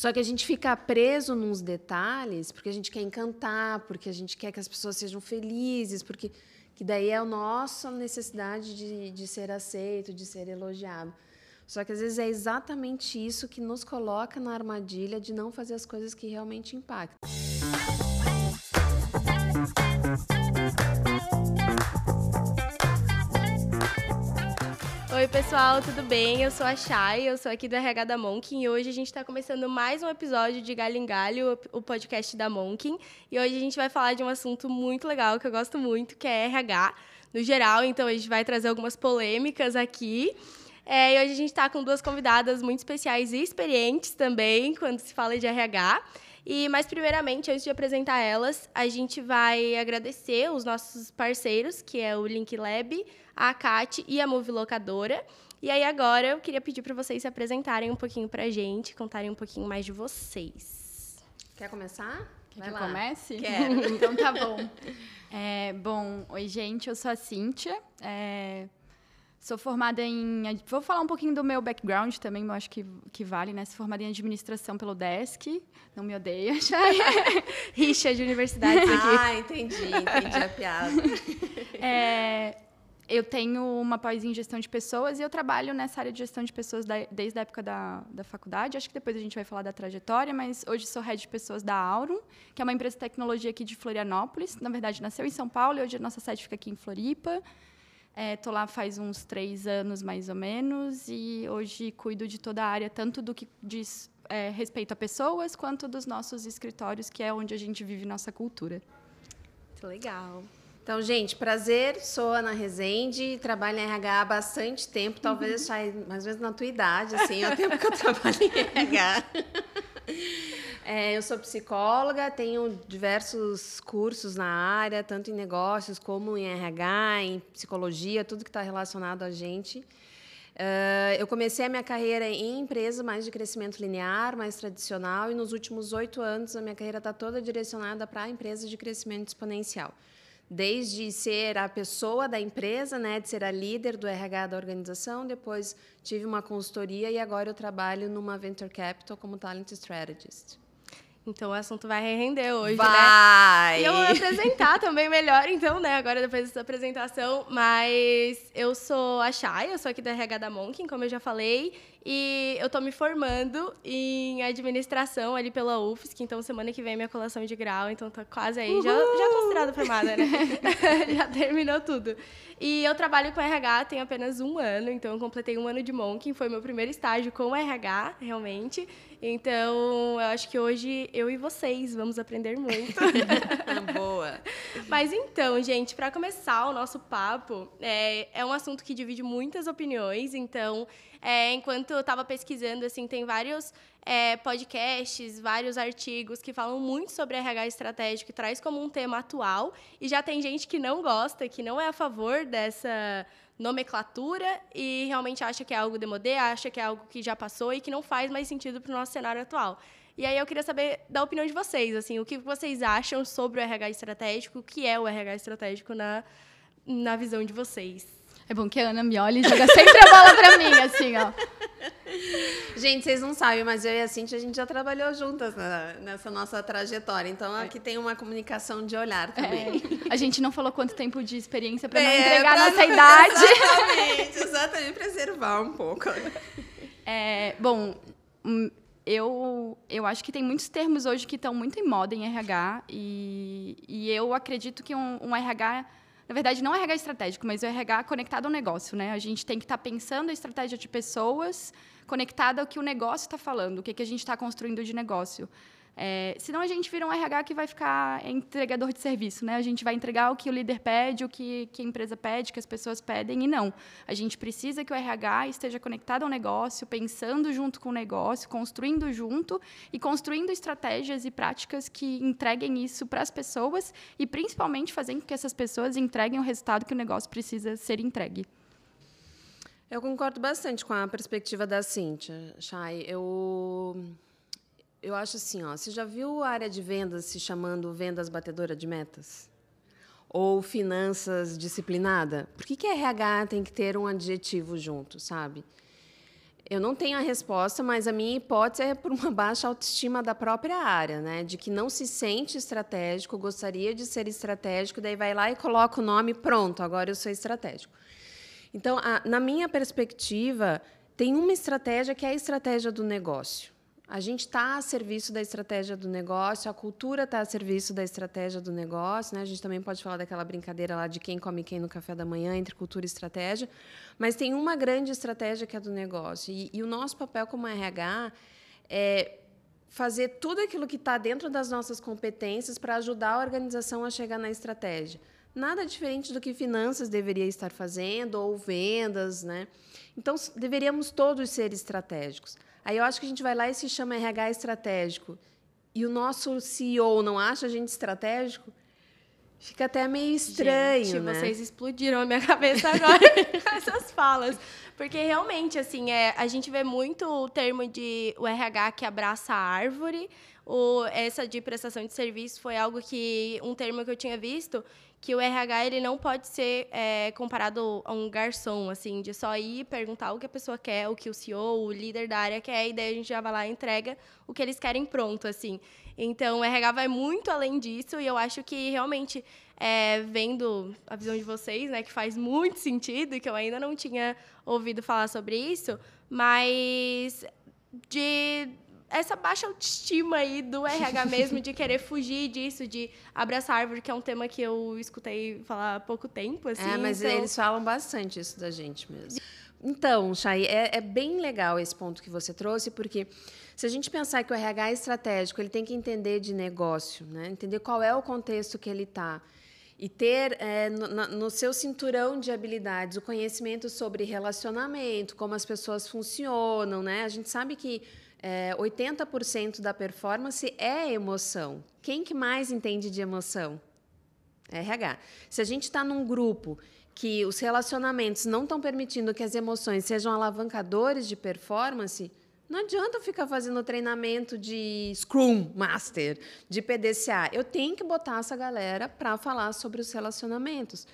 Só que a gente fica preso nos detalhes porque a gente quer encantar, porque a gente quer que as pessoas sejam felizes, porque que daí é a nossa necessidade de, de ser aceito, de ser elogiado. Só que às vezes é exatamente isso que nos coloca na armadilha de não fazer as coisas que realmente impactam. Oi, pessoal, tudo bem? Eu sou a Chay, eu sou aqui do RH da Monkin e hoje a gente está começando mais um episódio de Galho em Galho, o podcast da Monkin. E hoje a gente vai falar de um assunto muito legal que eu gosto muito, que é RH no geral. Então a gente vai trazer algumas polêmicas aqui. É, e hoje a gente está com duas convidadas muito especiais e experientes também quando se fala de RH. E, mas, primeiramente, antes de apresentar elas, a gente vai agradecer os nossos parceiros, que é o Link Lab, a CAT e a Move Locadora. E aí, agora, eu queria pedir para vocês se apresentarem um pouquinho para a gente, contarem um pouquinho mais de vocês. Quer começar? Quer vai que eu comece? Quero. então, tá bom. É, bom, oi, gente, eu sou a Cíntia. É, Sou formada em. Vou falar um pouquinho do meu background também, eu acho que, que vale, né? Sou formada em administração pelo DESC. Não me odeia, já. Rixa de universidades aqui. Ah, entendi, entendi a piada. É, eu tenho uma pós em gestão de pessoas e eu trabalho nessa área de gestão de pessoas da, desde a época da, da faculdade. Acho que depois a gente vai falar da trajetória, mas hoje sou head de pessoas da Aurum, que é uma empresa de tecnologia aqui de Florianópolis. Na verdade, nasceu em São Paulo e hoje a nossa sede fica aqui em Floripa. Estou é, lá faz uns três anos, mais ou menos, e hoje cuido de toda a área, tanto do que diz é, respeito a pessoas, quanto dos nossos escritórios, que é onde a gente vive nossa cultura. Muito legal. Então, gente, prazer, sou Ana Rezende, trabalho em RH há bastante tempo, talvez uhum. mais ou menos na tua idade, assim, é o tempo que eu trabalho em RH. É, eu sou psicóloga, tenho diversos cursos na área, tanto em negócios como em RH, em psicologia, tudo que está relacionado a gente. Uh, eu comecei a minha carreira em empresa mais de crescimento linear, mais tradicional, e nos últimos oito anos a minha carreira está toda direcionada para empresas de crescimento exponencial. Desde ser a pessoa da empresa, né, de ser a líder do RH da organização, depois tive uma consultoria e agora eu trabalho numa venture capital como talent strategist. Então o assunto vai render hoje, vai. né? Vai! E eu vou me apresentar também melhor, então, né? Agora, depois dessa apresentação. Mas eu sou a Chay, eu sou aqui da RH da Monkin, como eu já falei. E eu estou me formando em administração ali pela UFSC, então semana que vem é minha colação de grau, então tô quase aí, já, já considerada formada, né? já terminou tudo. E eu trabalho com RH tem apenas um ano, então eu completei um ano de Monkin, foi meu primeiro estágio com RH, realmente. Então, eu acho que hoje eu e vocês vamos aprender muito. Boa. Mas então, gente, para começar o nosso papo, é, é um assunto que divide muitas opiniões, então é, enquanto eu estava pesquisando, assim, tem vários é, podcasts, vários artigos que falam muito sobre RH estratégico e traz como um tema atual. E já tem gente que não gosta, que não é a favor dessa nomenclatura e realmente acha que é algo demodé, acha que é algo que já passou e que não faz mais sentido para o nosso cenário atual. E aí eu queria saber da opinião de vocês, assim, o que vocês acham sobre o RH estratégico, o que é o RH estratégico na, na visão de vocês. É bom que a Ana me olha e joga sempre a bola pra mim, assim, ó. Gente, vocês não sabem, mas eu e a Cintia, a gente já trabalhou juntas na, nessa nossa trajetória. Então, aqui tem uma comunicação de olhar também. É. A gente não falou quanto tempo de experiência para não é, entregar pra nossa não... idade. Exatamente, exatamente. Preservar um pouco. É, bom, hum, eu, eu acho que tem muitos termos hoje que estão muito em moda em RH. E, e eu acredito que um, um RH na verdade, não é RH estratégico, mas o RH conectado ao negócio, né? A gente tem que estar tá pensando a estratégia de pessoas conectada ao que o negócio está falando, o que, que a gente está construindo de negócio. É, senão a gente vira um RH que vai ficar entregador de serviço, né? A gente vai entregar o que o líder pede, o que, que a empresa pede, que as pessoas pedem, e não. A gente precisa que o RH esteja conectado ao negócio, pensando junto com o negócio, construindo junto e construindo estratégias e práticas que entreguem isso para as pessoas e principalmente fazendo com que essas pessoas entreguem o resultado que o negócio precisa ser entregue. Eu concordo bastante com a perspectiva da Cíntia, Chay. Eu eu acho assim, ó, você já viu a área de vendas se chamando vendas batedora de metas? Ou finanças disciplinada? Por que, que RH tem que ter um adjetivo junto, sabe? Eu não tenho a resposta, mas a minha hipótese é por uma baixa autoestima da própria área, né? De que não se sente estratégico, gostaria de ser estratégico, daí vai lá e coloca o nome, pronto, agora eu sou estratégico. Então, a, na minha perspectiva, tem uma estratégia que é a estratégia do negócio. A gente está a serviço da estratégia do negócio, a cultura está a serviço da estratégia do negócio. Né? A gente também pode falar daquela brincadeira lá de quem come quem no café da manhã, entre cultura e estratégia. Mas tem uma grande estratégia que é do negócio. E, e o nosso papel como RH é fazer tudo aquilo que está dentro das nossas competências para ajudar a organização a chegar na estratégia. Nada diferente do que finanças deveria estar fazendo, ou vendas. Né? Então, deveríamos todos ser estratégicos. Aí eu acho que a gente vai lá e se chama RH estratégico. E o nosso CEO não acha a gente estratégico? Fica até meio estranho, gente, né? vocês explodiram a minha cabeça agora com essas falas. Porque realmente, assim, é, a gente vê muito o termo de o RH que abraça a árvore. O, essa de prestação de serviço foi algo que. um termo que eu tinha visto que o RH ele não pode ser é, comparado a um garçom, assim, de só ir perguntar o que a pessoa quer, o que o CEO, o líder da área quer, e daí a gente já vai lá e entrega o que eles querem pronto, assim. Então, o RH vai muito além disso, e eu acho que realmente, é, vendo a visão de vocês, né, que faz muito sentido, que eu ainda não tinha ouvido falar sobre isso, mas de essa baixa autoestima aí do RH mesmo, de querer fugir disso, de abraçar árvore, que é um tema que eu escutei falar há pouco tempo. Assim, é, mas então... eles falam bastante isso da gente mesmo. Então, Chay, é, é, bem legal esse ponto que você trouxe, porque se a gente pensar que o RH é estratégico, ele tem que entender de negócio, né? entender qual é o contexto que ele está. E ter é, no, no, seu cinturão de habilidades o conhecimento sobre relacionamento, como as pessoas funcionam. Né? A gente sabe que é, 80% da performance é emoção. Quem que mais entende de emoção? RH. Se a gente está num grupo que os relacionamentos não estão permitindo que as emoções sejam alavancadores de performance, não adianta ficar fazendo treinamento de Scrum Master, de PDCA. Eu tenho que botar essa galera para falar sobre os relacionamentos.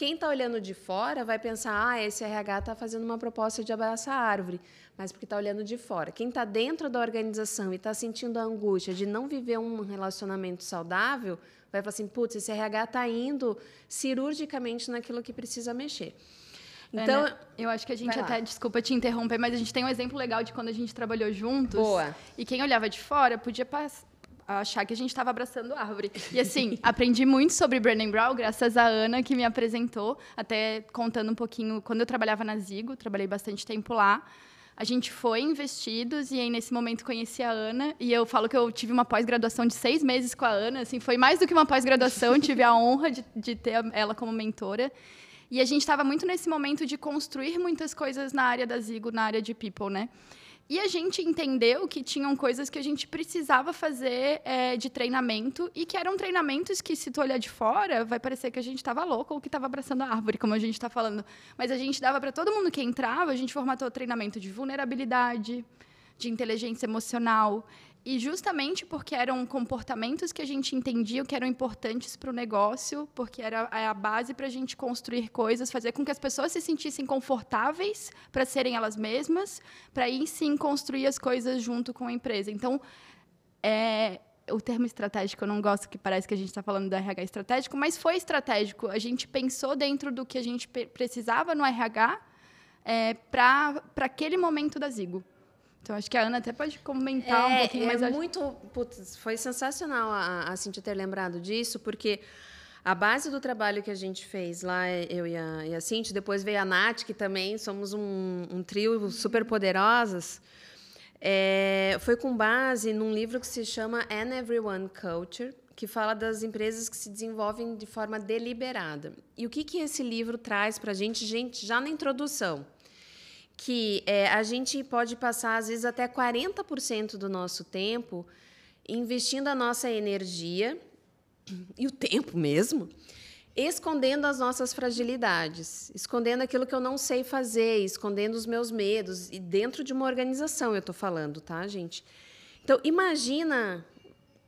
Quem está olhando de fora vai pensar: ah, esse RH está fazendo uma proposta de abraçar a árvore mas porque está olhando de fora. Quem está dentro da organização e está sentindo a angústia de não viver um relacionamento saudável, vai falar assim: putz, esse RH está indo cirurgicamente naquilo que precisa mexer. Então, Ana, eu acho que a gente até, desculpa te interromper, mas a gente tem um exemplo legal de quando a gente trabalhou juntos. Boa. E quem olhava de fora podia achar que a gente estava abraçando árvore. E assim, aprendi muito sobre Brené Brown graças à Ana que me apresentou, até contando um pouquinho quando eu trabalhava na Zigo, trabalhei bastante tempo lá. A gente foi investidos e aí nesse momento conheci a Ana e eu falo que eu tive uma pós-graduação de seis meses com a Ana, assim, foi mais do que uma pós-graduação, tive a honra de, de ter ela como mentora. E a gente estava muito nesse momento de construir muitas coisas na área da Zigo, na área de people, né? E a gente entendeu que tinham coisas que a gente precisava fazer é, de treinamento e que eram treinamentos que, se tu olhar de fora, vai parecer que a gente estava louco ou que estava abraçando a árvore, como a gente está falando. Mas a gente dava para todo mundo que entrava, a gente formatou treinamento de vulnerabilidade, de inteligência emocional, e justamente porque eram comportamentos que a gente entendia que eram importantes para o negócio, porque era a base para a gente construir coisas, fazer com que as pessoas se sentissem confortáveis para serem elas mesmas, para aí sim construir as coisas junto com a empresa. Então, é, o termo estratégico eu não gosto, que parece que a gente está falando do RH estratégico, mas foi estratégico. A gente pensou dentro do que a gente precisava no RH é, para aquele momento da Zigo. Então, acho que a Ana até pode comentar é, um pouquinho mais. É acho... muito. Putz, foi sensacional a, a Cintia ter lembrado disso, porque a base do trabalho que a gente fez lá, eu e a, e a Cintia, depois veio a Nath, que também somos um, um trio super poderosas, é, foi com base num livro que se chama And Everyone Culture, que fala das empresas que se desenvolvem de forma deliberada. E o que, que esse livro traz para a gente, gente, já na introdução? Que é, a gente pode passar, às vezes, até 40% do nosso tempo investindo a nossa energia e o tempo mesmo, escondendo as nossas fragilidades, escondendo aquilo que eu não sei fazer, escondendo os meus medos, e dentro de uma organização eu estou falando, tá, gente? Então, imagina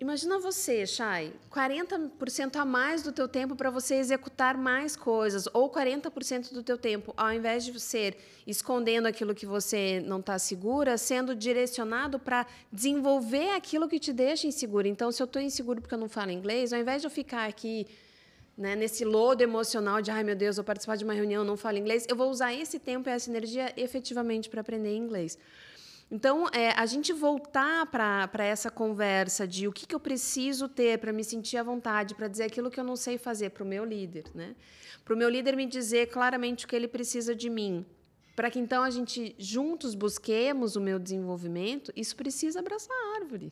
Imagina você, Chay, 40% a mais do teu tempo para você executar mais coisas, ou 40% do teu tempo, ao invés de ser escondendo aquilo que você não está segura, sendo direcionado para desenvolver aquilo que te deixa inseguro. Então, se eu estou inseguro porque eu não falo inglês, ao invés de eu ficar aqui né, nesse lodo emocional de, ai meu Deus, vou participar de uma reunião, não falo inglês, eu vou usar esse tempo e essa energia efetivamente para aprender inglês. Então, é, a gente voltar para essa conversa de o que, que eu preciso ter para me sentir à vontade, para dizer aquilo que eu não sei fazer para o meu líder, né? Para o meu líder me dizer claramente o que ele precisa de mim, para que então a gente juntos busquemos o meu desenvolvimento, isso precisa abraçar a árvore.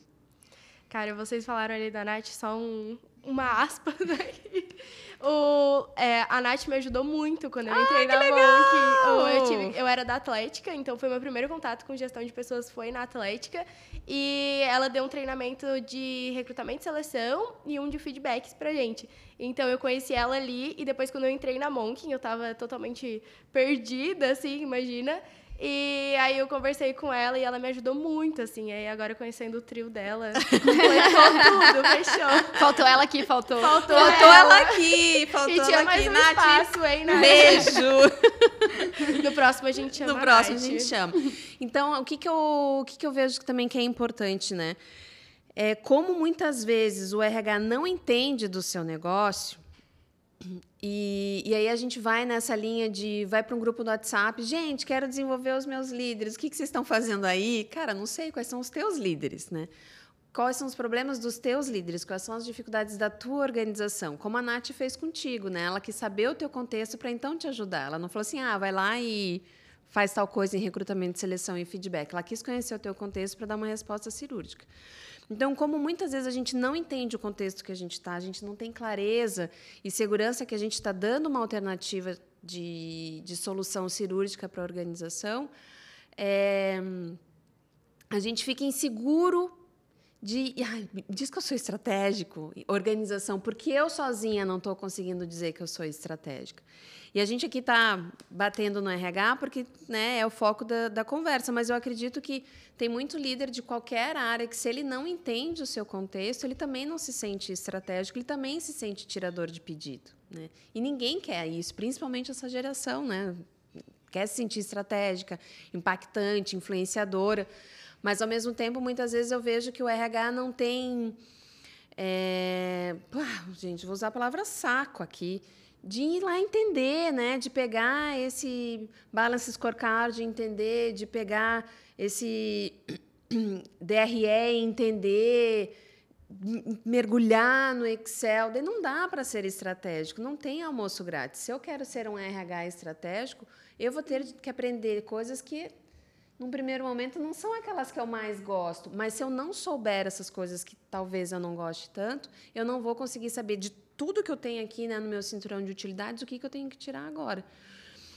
Cara, vocês falaram ali da Nath, só um, uma aspa daqui. O, é, a Nath me ajudou muito quando eu entrei ah, na Monk. Eu, tive, eu era da Atlética, então foi meu primeiro contato com gestão de pessoas foi na Atlética. E ela deu um treinamento de recrutamento e seleção e um de feedbacks pra gente. Então eu conheci ela ali e depois quando eu entrei na Monk, eu tava totalmente perdida, assim, imagina. E aí eu conversei com ela e ela me ajudou muito, assim. Aí agora conhecendo o trio dela, tudo, fechou. Faltou ela aqui, faltou. Faltou, faltou ela. ela aqui, faltou e tinha ela mais aqui. Um Nath, espaço, hein, Nath? Beijo. no próximo a gente chama. No próximo a, a gente chama. Então, o que que eu, o que que eu vejo também que é importante, né? É como muitas vezes o RH não entende do seu negócio e, e aí a gente vai nessa linha de vai para um grupo do WhatsApp, gente, quero desenvolver os meus líderes. O que, que vocês estão fazendo aí? Cara, não sei quais são os teus líderes, né? Quais são os problemas dos teus líderes? Quais são as dificuldades da tua organização? Como a Nath fez contigo, né? Ela quis saber o teu contexto para então te ajudar. Ela não falou assim, ah, vai lá e faz tal coisa em recrutamento, seleção e feedback. Ela quis conhecer o teu contexto para dar uma resposta cirúrgica. Então, como muitas vezes a gente não entende o contexto que a gente está, a gente não tem clareza e segurança que a gente está dando uma alternativa de, de solução cirúrgica para a organização, é, a gente fica inseguro de ai, diz que eu sou estratégico, organização, porque eu sozinha não estou conseguindo dizer que eu sou estratégica. E a gente aqui está batendo no RH porque né, é o foco da, da conversa, mas eu acredito que tem muito líder de qualquer área que, se ele não entende o seu contexto, ele também não se sente estratégico, ele também se sente tirador de pedido. Né? E ninguém quer isso, principalmente essa geração, né? quer se sentir estratégica, impactante, influenciadora. Mas, ao mesmo tempo, muitas vezes eu vejo que o RH não tem. É, gente, vou usar a palavra saco aqui de ir lá entender, né? De pegar esse balance scorecard, entender, de pegar esse DRE, entender, mergulhar no Excel. Não dá para ser estratégico, não tem almoço grátis. Se eu quero ser um RH estratégico, eu vou ter que aprender coisas que num primeiro momento não são aquelas que eu mais gosto, mas se eu não souber essas coisas que talvez eu não goste tanto, eu não vou conseguir saber de tudo que eu tenho aqui né, no meu cinturão de utilidades, o que, que eu tenho que tirar agora.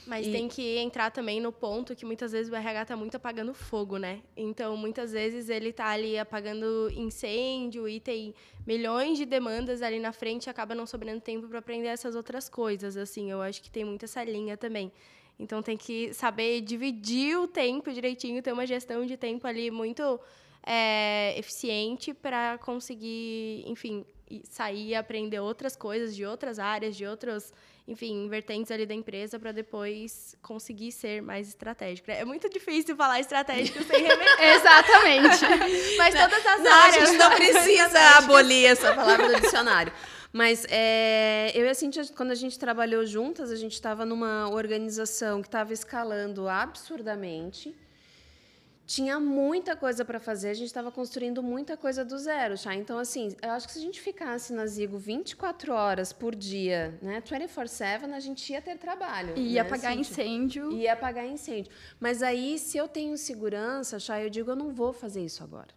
Mas e... tem que entrar também no ponto que muitas vezes o RH está muito apagando fogo, né? Então, muitas vezes ele está ali apagando incêndio e tem milhões de demandas ali na frente e acaba não sobrando tempo para aprender essas outras coisas. Assim, eu acho que tem muito essa linha também. Então, tem que saber dividir o tempo direitinho, ter uma gestão de tempo ali muito é, eficiente para conseguir, enfim, sair e aprender outras coisas de outras áreas, de outros, enfim, vertentes ali da empresa para depois conseguir ser mais estratégico. É muito difícil falar estratégico sem remeter. Exatamente. Mas todas as não, áreas. A gente não precisa abolir essa palavra do dicionário. Mas é, eu e a Cintia, quando a gente trabalhou juntas, a gente estava numa organização que estava escalando absurdamente tinha muita coisa para fazer, a gente estava construindo muita coisa do zero, já. Então, assim, eu acho que se a gente ficasse na Zigo 24 horas por dia, né, 24/7, a gente ia ter trabalho. E ia né, apagar Cintia? incêndio. Ia apagar incêndio. Mas aí, se eu tenho segurança, já eu digo, eu não vou fazer isso agora.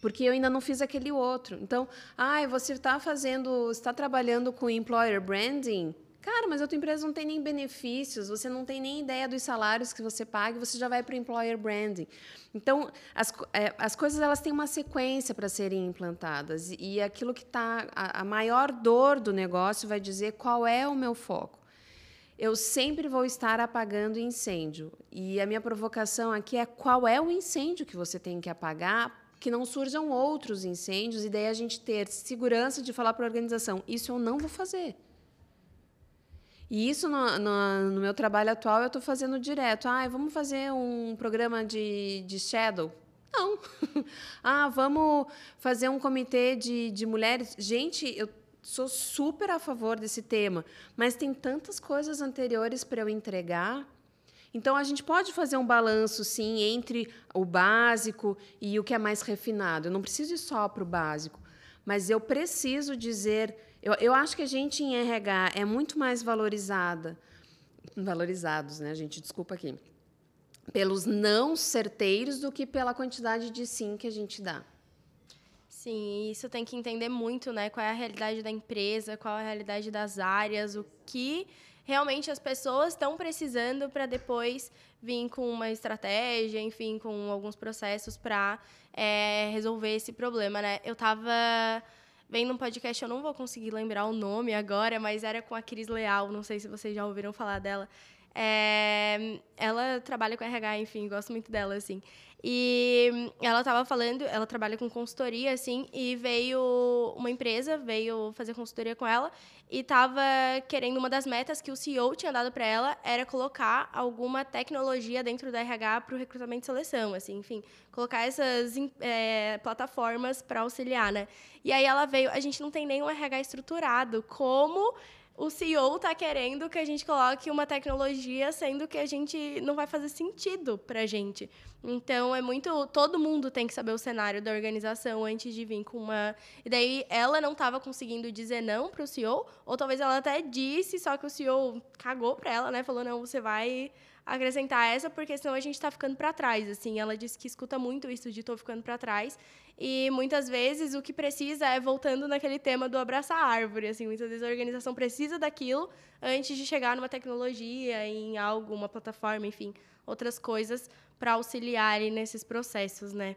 Porque eu ainda não fiz aquele outro. Então, ah, você está fazendo, está trabalhando com employer branding, Cara, mas a tua empresa não tem nem benefícios, você não tem nem ideia dos salários que você paga, você já vai para o employer branding. Então, as, é, as coisas elas têm uma sequência para serem implantadas e, aquilo que está a, a maior dor do negócio vai dizer qual é o meu foco. Eu sempre vou estar apagando incêndio e a minha provocação aqui é qual é o incêndio que você tem que apagar que não surjam outros incêndios e daí a gente ter segurança de falar para a organização: isso eu não vou fazer. E isso no, no, no meu trabalho atual eu estou fazendo direto. Ah, vamos fazer um programa de, de shadow? Não. ah, vamos fazer um comitê de, de mulheres? Gente, eu sou super a favor desse tema, mas tem tantas coisas anteriores para eu entregar. Então, a gente pode fazer um balanço, sim, entre o básico e o que é mais refinado. Eu não preciso ir só para o básico, mas eu preciso dizer. Eu, eu acho que a gente em RH é muito mais valorizada, valorizados, né, gente? Desculpa aqui, pelos não certeiros do que pela quantidade de sim que a gente dá. Sim, isso tem que entender muito, né? Qual é a realidade da empresa, qual é a realidade das áreas, o que realmente as pessoas estão precisando para depois vir com uma estratégia, enfim, com alguns processos para é, resolver esse problema, né? Eu estava vendo um podcast, eu não vou conseguir lembrar o nome agora, mas era com a Cris Leal, não sei se vocês já ouviram falar dela. É, ela trabalha com RH, enfim, gosto muito dela, assim. E ela estava falando, ela trabalha com consultoria, assim, e veio uma empresa, veio fazer consultoria com ela, e estava querendo, uma das metas que o CEO tinha dado para ela era colocar alguma tecnologia dentro da RH para o recrutamento e seleção, assim, enfim, colocar essas é, plataformas para auxiliar, né? E aí ela veio, a gente não tem nenhum RH estruturado, como o CEO está querendo que a gente coloque uma tecnologia, sendo que a gente não vai fazer sentido para a gente. Então, é muito. Todo mundo tem que saber o cenário da organização antes de vir com uma. E daí, ela não estava conseguindo dizer não para o CEO, ou talvez ela até disse, só que o CEO cagou para ela, né? Falou: não, você vai acrescentar essa, porque senão a gente está ficando para trás. Assim, ela disse que escuta muito isso de estou ficando para trás. E muitas vezes o que precisa é voltando naquele tema do abraçar a árvore. Assim, muitas vezes a organização precisa daquilo antes de chegar numa tecnologia, em algo, uma plataforma, enfim, outras coisas para auxiliar nesses processos, né?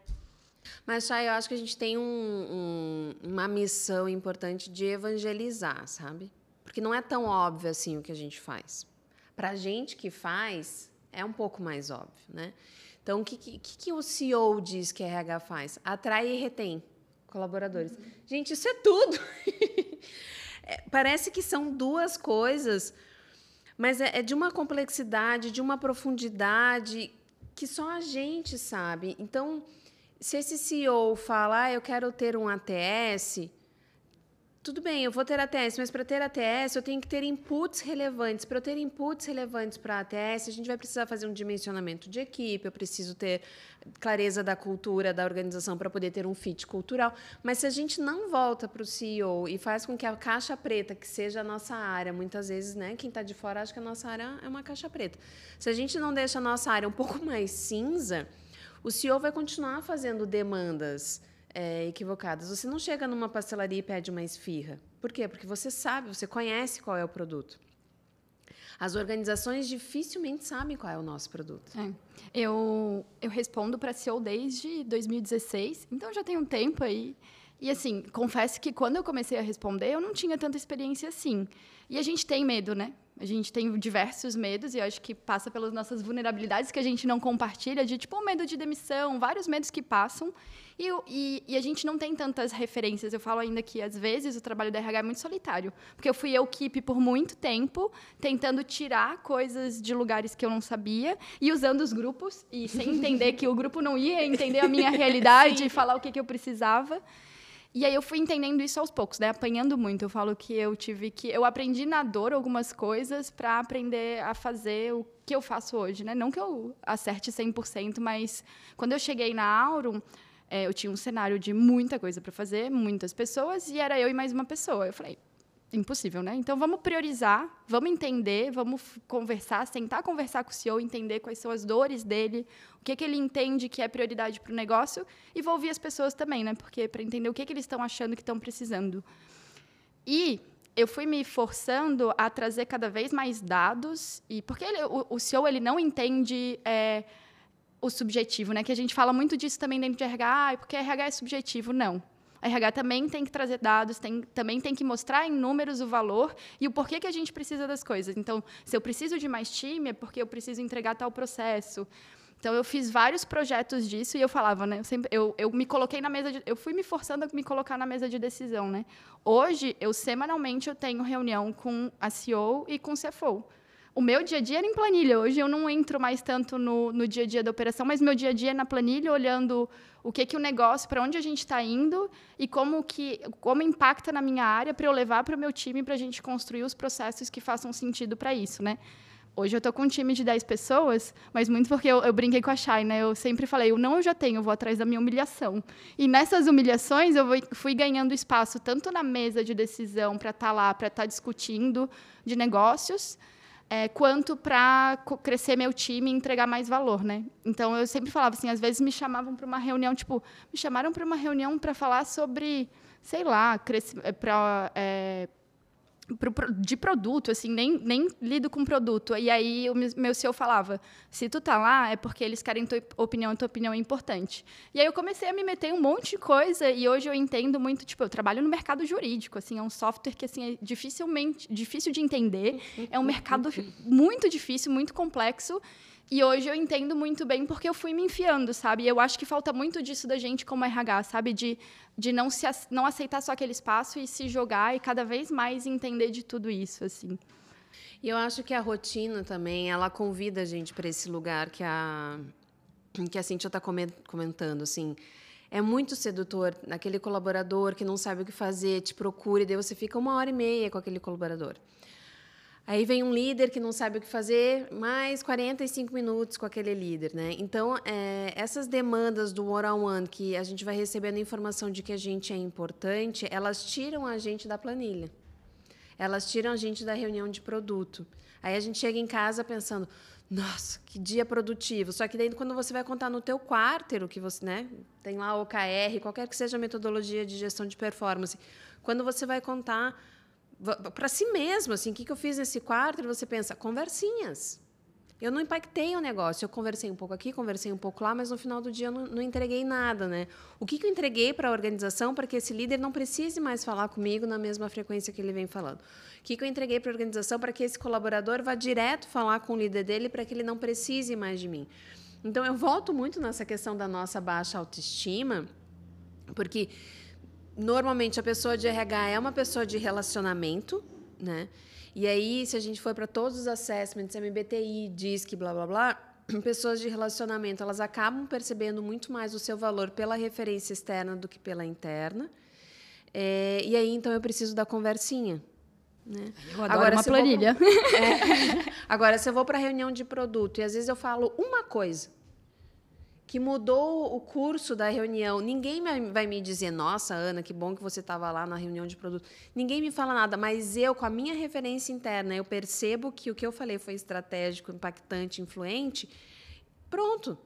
Mas, Chay, eu acho que a gente tem um, um, uma missão importante de evangelizar, sabe? Porque não é tão óbvio assim o que a gente faz. Para a gente que faz, é um pouco mais óbvio, né? Então, o que, que, que o CEO diz que a RH faz? Atrai e retém colaboradores. Uhum. Gente, isso é tudo. é, parece que são duas coisas, mas é, é de uma complexidade, de uma profundidade que só a gente sabe. Então, se esse CEO fala, ah, eu quero ter um ATS, tudo bem, eu vou ter ATS, mas para ter ATS eu tenho que ter inputs relevantes. Para eu ter inputs relevantes para a ATS, a gente vai precisar fazer um dimensionamento de equipe, eu preciso ter clareza da cultura da organização para poder ter um fit cultural. Mas se a gente não volta para o CEO e faz com que a caixa preta, que seja a nossa área, muitas vezes, né, quem está de fora acha que a nossa área é uma caixa preta. Se a gente não deixa a nossa área um pouco mais cinza, o CEO vai continuar fazendo demandas é, equivocadas. Você não chega numa pastelaria e pede uma esfirra. Por quê? Porque você sabe, você conhece qual é o produto. As organizações dificilmente sabem qual é o nosso produto. É. Eu, eu respondo para CEO desde 2016, então já tem um tempo aí. E assim, confesso que quando eu comecei a responder, eu não tinha tanta experiência assim. E a gente tem medo, né? A gente tem diversos medos e eu acho que passa pelas nossas vulnerabilidades que a gente não compartilha, de tipo o medo de demissão, vários medos que passam. E, e, e, a gente não tem tantas referências. Eu falo ainda que, às vezes, o trabalho da RH é muito solitário. Porque eu fui eu equipe por muito tempo, tentando tirar coisas de lugares que eu não sabia e usando os grupos, e sem entender que o grupo não ia entender a minha realidade e falar o que, que eu precisava. E aí eu fui entendendo isso aos poucos, né? Apanhando muito. Eu falo que eu tive que eu aprendi na dor algumas coisas para aprender a fazer o que eu faço hoje, né? Não que eu acerte 100%, mas quando eu cheguei na Aurum, é, eu tinha um cenário de muita coisa para fazer, muitas pessoas e era eu e mais uma pessoa. Eu falei, impossível, né? Então vamos priorizar, vamos entender, vamos conversar, sentar conversar com o CEO, entender quais são as dores dele, o que, que ele entende que é prioridade para o negócio e vou ouvir as pessoas também, né? Porque para entender o que, que eles estão achando que estão precisando. E eu fui me forçando a trazer cada vez mais dados e porque ele, o, o CEO ele não entende é, o subjetivo, né? Que a gente fala muito disso também dentro de RH, ah, porque RH é subjetivo, não. RH também tem que trazer dados, tem, também tem que mostrar em números o valor e o porquê que a gente precisa das coisas. Então, se eu preciso de mais time, é porque eu preciso entregar tal processo. Então eu fiz vários projetos disso e eu falava, né? Eu, sempre, eu, eu me coloquei na mesa de, eu fui me forçando a me colocar na mesa de decisão, né? Hoje eu semanalmente eu tenho reunião com a CEO e com o CFO. O meu dia a dia era em planilha. Hoje eu não entro mais tanto no, no dia a dia da operação, mas meu dia a dia é na planilha, olhando o que que o negócio, para onde a gente está indo e como que como impacta na minha área para eu levar para o meu time para a gente construir os processos que façam sentido para isso, né? Hoje eu tô com um time de 10 pessoas, mas muito porque eu, eu, brinquei com a Shai, né? Eu sempre falei, o não eu já tenho, eu vou atrás da minha humilhação. E nessas humilhações eu fui ganhando espaço tanto na mesa de decisão para estar tá lá, para estar tá discutindo de negócios, é, quanto para crescer meu time e entregar mais valor, né? Então eu sempre falava assim, às vezes me chamavam para uma reunião, tipo, me chamaram para uma reunião para falar sobre, sei lá, para é, de produto, assim, nem, nem lido com produto. E aí o meu CEO falava, se tu tá lá, é porque eles querem tua opinião, tua opinião é importante. E aí eu comecei a me meter em um monte de coisa e hoje eu entendo muito, tipo, eu trabalho no mercado jurídico, assim, é um software que, assim, é dificilmente, difícil de entender, é um mercado muito difícil, muito complexo, e hoje eu entendo muito bem porque eu fui me enfiando, sabe? E eu acho que falta muito disso da gente como RH, sabe? De, de não, se, não aceitar só aquele espaço e se jogar e cada vez mais entender de tudo isso, assim. E eu acho que a rotina também, ela convida a gente para esse lugar que a, que a Cintia está comentando, assim. É muito sedutor aquele colaborador que não sabe o que fazer, te procura e daí você fica uma hora e meia com aquele colaborador. Aí vem um líder que não sabe o que fazer, mais 45 minutos com aquele líder, né? Então, é, essas demandas do one-on-one, que a gente vai recebendo informação de que a gente é importante, elas tiram a gente da planilha. Elas tiram a gente da reunião de produto. Aí a gente chega em casa pensando, nossa, que dia produtivo. Só que daí quando você vai contar no teu quarto, que você, né, tem lá OKR, qualquer que seja a metodologia de gestão de performance, quando você vai contar para si mesmo, assim, o que, que eu fiz nesse quarto? E você pensa, conversinhas. Eu não impactei o negócio. Eu conversei um pouco aqui, conversei um pouco lá, mas no final do dia eu não, não entreguei nada, né? O que, que eu entreguei para a organização para que esse líder não precise mais falar comigo na mesma frequência que ele vem falando? O que, que eu entreguei para a organização para que esse colaborador vá direto falar com o líder dele para que ele não precise mais de mim? Então eu volto muito nessa questão da nossa baixa autoestima, porque normalmente a pessoa de RH é uma pessoa de relacionamento, né? E aí, se a gente for para todos os assessments, MBTI, DISC, blá blá blá, pessoas de relacionamento, elas acabam percebendo muito mais o seu valor pela referência externa do que pela interna. É, e aí, então, eu preciso da conversinha. Né? Eu adoro agora, uma planilha. É, agora, se eu vou para reunião de produto e às vezes eu falo uma coisa, que mudou o curso da reunião. Ninguém vai me dizer, nossa, Ana, que bom que você estava lá na reunião de produto. Ninguém me fala nada, mas eu, com a minha referência interna, eu percebo que o que eu falei foi estratégico, impactante, influente. Pronto.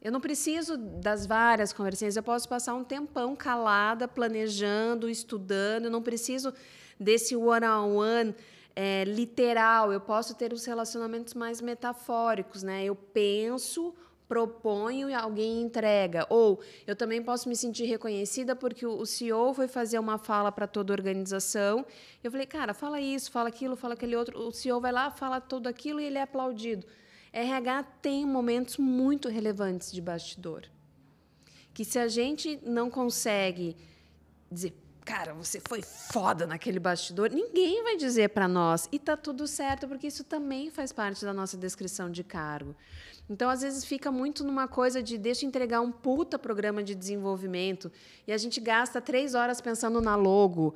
Eu não preciso das várias conversinhas, eu posso passar um tempão calada, planejando, estudando, eu não preciso desse one-on-one. -on -one, é, literal, eu posso ter os relacionamentos mais metafóricos, né? Eu penso, proponho e alguém entrega. Ou eu também posso me sentir reconhecida porque o CEO foi fazer uma fala para toda a organização. Eu falei, cara, fala isso, fala aquilo, fala aquele outro. O CEO vai lá, fala tudo aquilo e ele é aplaudido. RH tem momentos muito relevantes de bastidor. Que se a gente não consegue dizer, cara, você foi foda naquele bastidor, ninguém vai dizer para nós. E tá tudo certo, porque isso também faz parte da nossa descrição de cargo. Então, às vezes, fica muito numa coisa de deixa entregar um puta programa de desenvolvimento e a gente gasta três horas pensando na logo,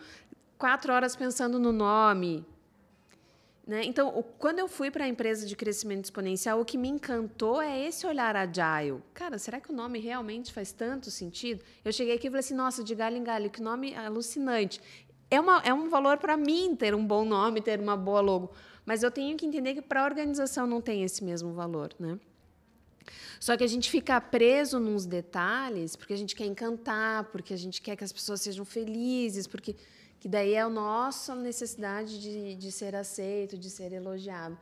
quatro horas pensando no nome. Né? Então, o, quando eu fui para a empresa de crescimento exponencial, o que me encantou é esse olhar agile. Cara, será que o nome realmente faz tanto sentido? Eu cheguei aqui e falei assim, nossa, de galho em galho, que nome alucinante. É, uma, é um valor para mim ter um bom nome, ter uma boa logo. Mas eu tenho que entender que para a organização não tem esse mesmo valor. Né? Só que a gente fica preso nos detalhes porque a gente quer encantar, porque a gente quer que as pessoas sejam felizes, porque que daí é a nossa necessidade de, de ser aceito, de ser elogiado.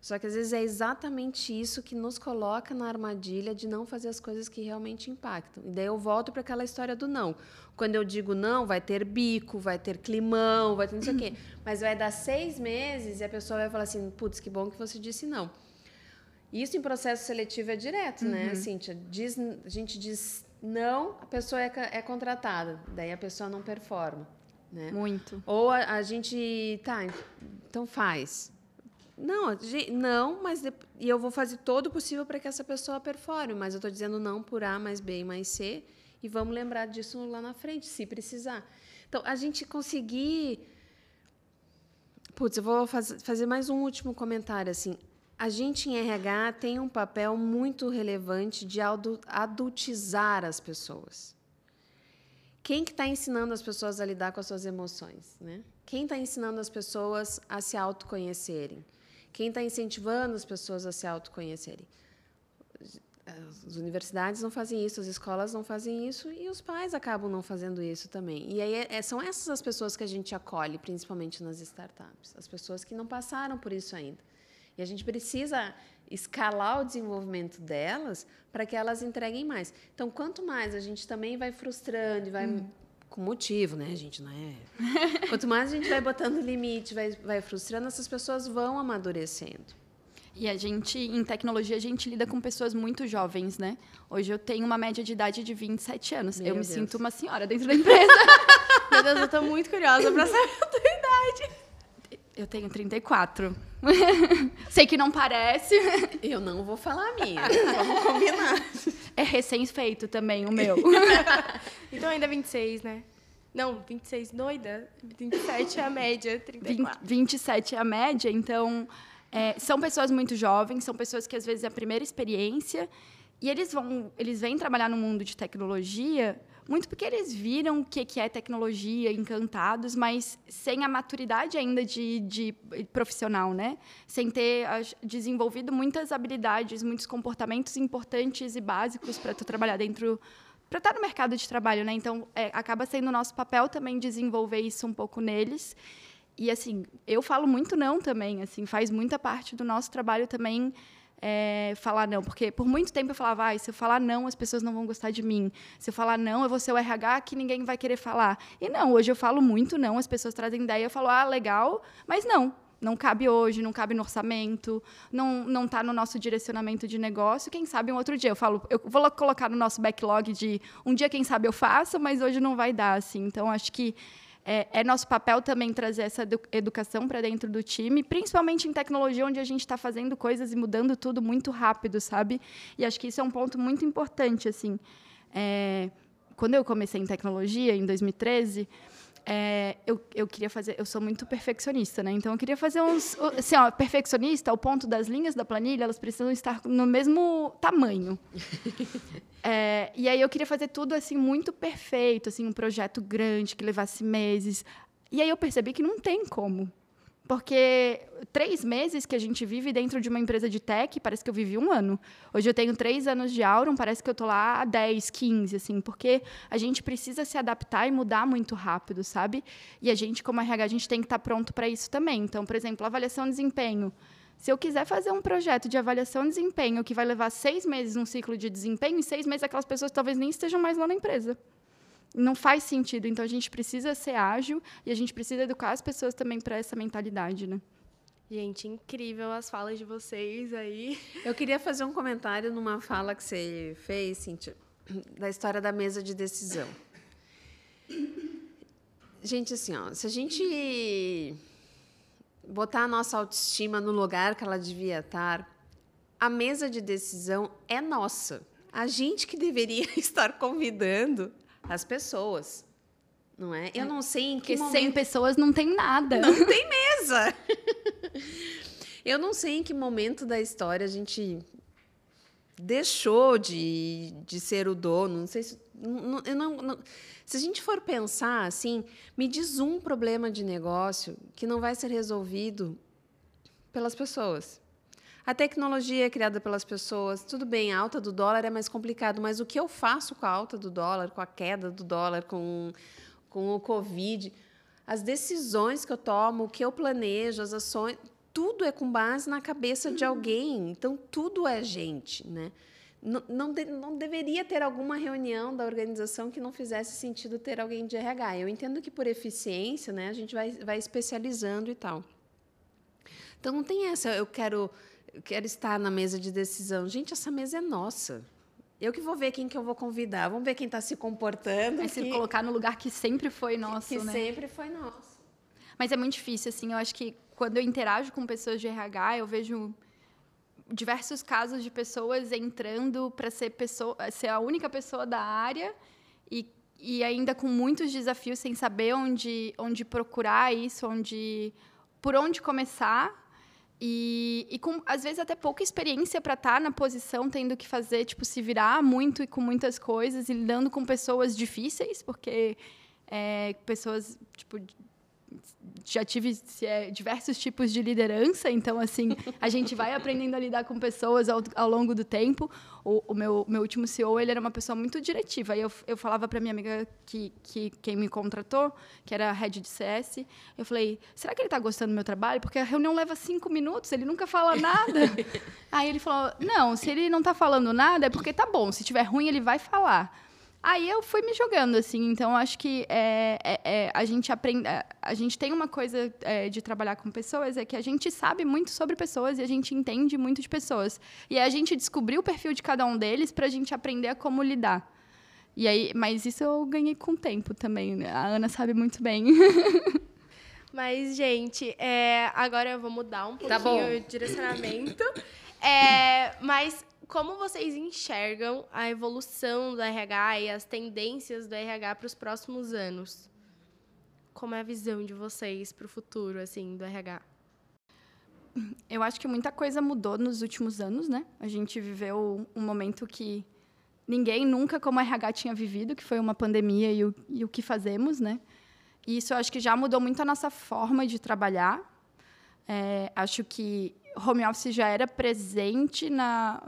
Só que às vezes é exatamente isso que nos coloca na armadilha de não fazer as coisas que realmente impactam. E daí eu volto para aquela história do não. Quando eu digo não, vai ter bico, vai ter climão, vai ter não sei o quê. Mas vai dar seis meses e a pessoa vai falar assim: putz, que bom que você disse não. Isso em processo seletivo é direto, né, Cíntia? Diz, a gente diz não, a pessoa é, é contratada, daí a pessoa não performa, né? Muito. Ou a, a gente, tá, então faz. Não, não, mas de- e eu vou fazer todo o possível para que essa pessoa performe, mas eu estou dizendo não por A mais B mais C e vamos lembrar disso lá na frente, se precisar. Então, a gente conseguir Putz, eu vou faz, fazer mais um último comentário assim. A gente em RH tem um papel muito relevante de adu- adultizar as pessoas. Quem que está ensinando as pessoas a lidar com as suas emoções, né? Quem está ensinando as pessoas a se autoconhecerem? Quem está incentivando as pessoas a se autoconhecerem? As universidades não fazem isso, as escolas não fazem isso e os pais acabam não fazendo isso também. E aí é- são essas as pessoas que a gente acolhe, principalmente nas startups, as pessoas que não passaram por isso ainda. E a gente precisa escalar o desenvolvimento delas para que elas entreguem mais. Então, quanto mais a gente também vai frustrando e vai com motivo, né, gente, não é? Quanto mais a gente vai botando limite, vai, vai frustrando, essas pessoas vão amadurecendo. E a gente, em tecnologia, a gente lida com pessoas muito jovens, né? Hoje eu tenho uma média de idade de 27 anos. Meu eu me Deus. sinto uma senhora dentro da empresa. Meu Deus, eu tô muito curiosa pra saber a tua idade. Eu tenho 34. Sei que não parece. Eu não vou falar a minha, vamos combinar. É recém-feito também o meu. Então ainda 26, né? Não, 26 doida. 27 é a média, 20, 34. 27 é a média, então é, são pessoas muito jovens, são pessoas que às vezes é a primeira experiência e eles vão, eles vêm trabalhar no mundo de tecnologia muito porque eles viram o que que é tecnologia, encantados, mas sem a maturidade ainda de, de profissional, né? Sem ter desenvolvido muitas habilidades, muitos comportamentos importantes e básicos para trabalhar dentro para estar no mercado de trabalho, né? Então, é, acaba sendo nosso papel também desenvolver isso um pouco neles. E assim, eu falo muito não também, assim, faz muita parte do nosso trabalho também é, falar não, porque por muito tempo eu falava, ah, se eu falar não, as pessoas não vão gostar de mim. Se eu falar não, eu vou ser o RH que ninguém vai querer falar. E não, hoje eu falo muito não, as pessoas trazem ideia, eu falo, ah, legal, mas não. Não cabe hoje, não cabe no orçamento, não não está no nosso direcionamento de negócio. Quem sabe um outro dia eu falo, eu vou colocar no nosso backlog de um dia quem sabe eu faço, mas hoje não vai dar assim. Então acho que é, é nosso papel também trazer essa edu- educação para dentro do time, principalmente em tecnologia, onde a gente está fazendo coisas e mudando tudo muito rápido, sabe? E acho que isso é um ponto muito importante, assim. É, quando eu comecei em tecnologia, em 2013, é, eu, eu queria fazer... Eu sou muito perfeccionista, né? Então, eu queria fazer uns... Assim, ó, perfeccionista, ao ponto das linhas da planilha, elas precisam estar no mesmo tamanho. É, e aí eu queria fazer tudo assim muito perfeito, assim um projeto grande que levasse meses. E aí eu percebi que não tem como, porque três meses que a gente vive dentro de uma empresa de tech parece que eu vivi um ano. Hoje eu tenho três anos de Auron, parece que eu tô lá há 10, 15, assim, porque a gente precisa se adaptar e mudar muito rápido, sabe? E a gente como RH a gente tem que estar pronto para isso também. Então, por exemplo, avaliação de desempenho. Se eu quiser fazer um projeto de avaliação de desempenho que vai levar seis meses num ciclo de desempenho, em seis meses aquelas pessoas talvez nem estejam mais lá na empresa. Não faz sentido. Então, a gente precisa ser ágil e a gente precisa educar as pessoas também para essa mentalidade, né? Gente, incrível as falas de vocês aí. Eu queria fazer um comentário numa fala que você fez, Cíntia, da história da mesa de decisão. Gente, assim, ó, se a gente botar a nossa autoestima no lugar que ela devia estar, a mesa de decisão é nossa. A gente que deveria estar convidando as pessoas, não é? Eu não sei em que Porque momento 100 pessoas não tem nada. não tem mesa. Eu não sei em que momento da história a gente deixou de, de ser o dono. Não sei se. não- eu não- não- se a gente for pensar assim, me diz um problema de negócio que não vai ser resolvido pelas pessoas. A tecnologia é criada pelas pessoas. Tudo bem, a alta do dólar é mais complicado, mas o que eu faço com a alta do dólar, com a queda do dólar, com, com o Covid, as decisões que eu tomo, o que eu planejo, as ações, tudo é com base na cabeça de alguém. Então, tudo é gente, né? Não, não, de- não deveria ter alguma reunião da organização que não fizesse sentido ter alguém de RH. Eu entendo que por eficiência, né, a gente vai, vai especializando e tal. Então não tem essa, eu quero quero estar na mesa de decisão. Gente, essa mesa é nossa. Eu que vou ver quem que eu vou convidar. Vamos ver quem está se comportando. É se colocar no lugar que sempre foi nosso, que né? sempre foi nosso. Mas é muito difícil, assim. Eu acho que quando eu interajo com pessoas de RH, eu vejo diversos casos de pessoas entrando para ser pessoa, ser a única pessoa da área e, e ainda com muitos desafios sem saber onde onde procurar isso, onde por onde começar e, e com às vezes até pouca experiência para estar tá na posição, tendo que fazer tipo se virar muito e com muitas coisas e lidando com pessoas difíceis, porque é, pessoas tipo já tive é, diversos tipos de liderança, então, assim, a gente vai aprendendo a lidar com pessoas ao, ao longo do tempo. O, o, meu, meu último CEO, ele era uma pessoa muito diretiva. E eu, eu falava para minha amiga que, que quem me contratou, que era a head de CS, eu falei, será que ele está gostando do meu trabalho? Porque a reunião leva cinco minutos, ele nunca fala nada. Aí ele falou, não, se ele não está falando nada, é porque tá bom. Se tiver ruim, ele vai falar. Aí eu fui me jogando, assim. Então, acho que é, é, é, a gente aprende... A gente tem uma coisa é, de trabalhar com pessoas, é que a gente sabe muito sobre pessoas e a gente entende muito de pessoas. E a gente descobriu o perfil de cada um deles para a gente aprender a como lidar. E aí, mas isso eu ganhei com o tempo também. Né? A Ana sabe muito bem. Mas, gente, é, agora eu vou mudar um tá pouquinho tá o direcionamento. É, mas como vocês enxergam a evolução do RH e as tendências do RH para os próximos anos? Como é a visão de vocês para o futuro, assim, do RH? Eu acho que muita coisa mudou nos últimos anos, né? A gente viveu um momento que ninguém nunca, como RH, tinha vivido, que foi uma pandemia e o, e o que fazemos, né? E isso eu acho que já mudou muito a nossa forma de trabalhar. É, acho que home office já era presente na,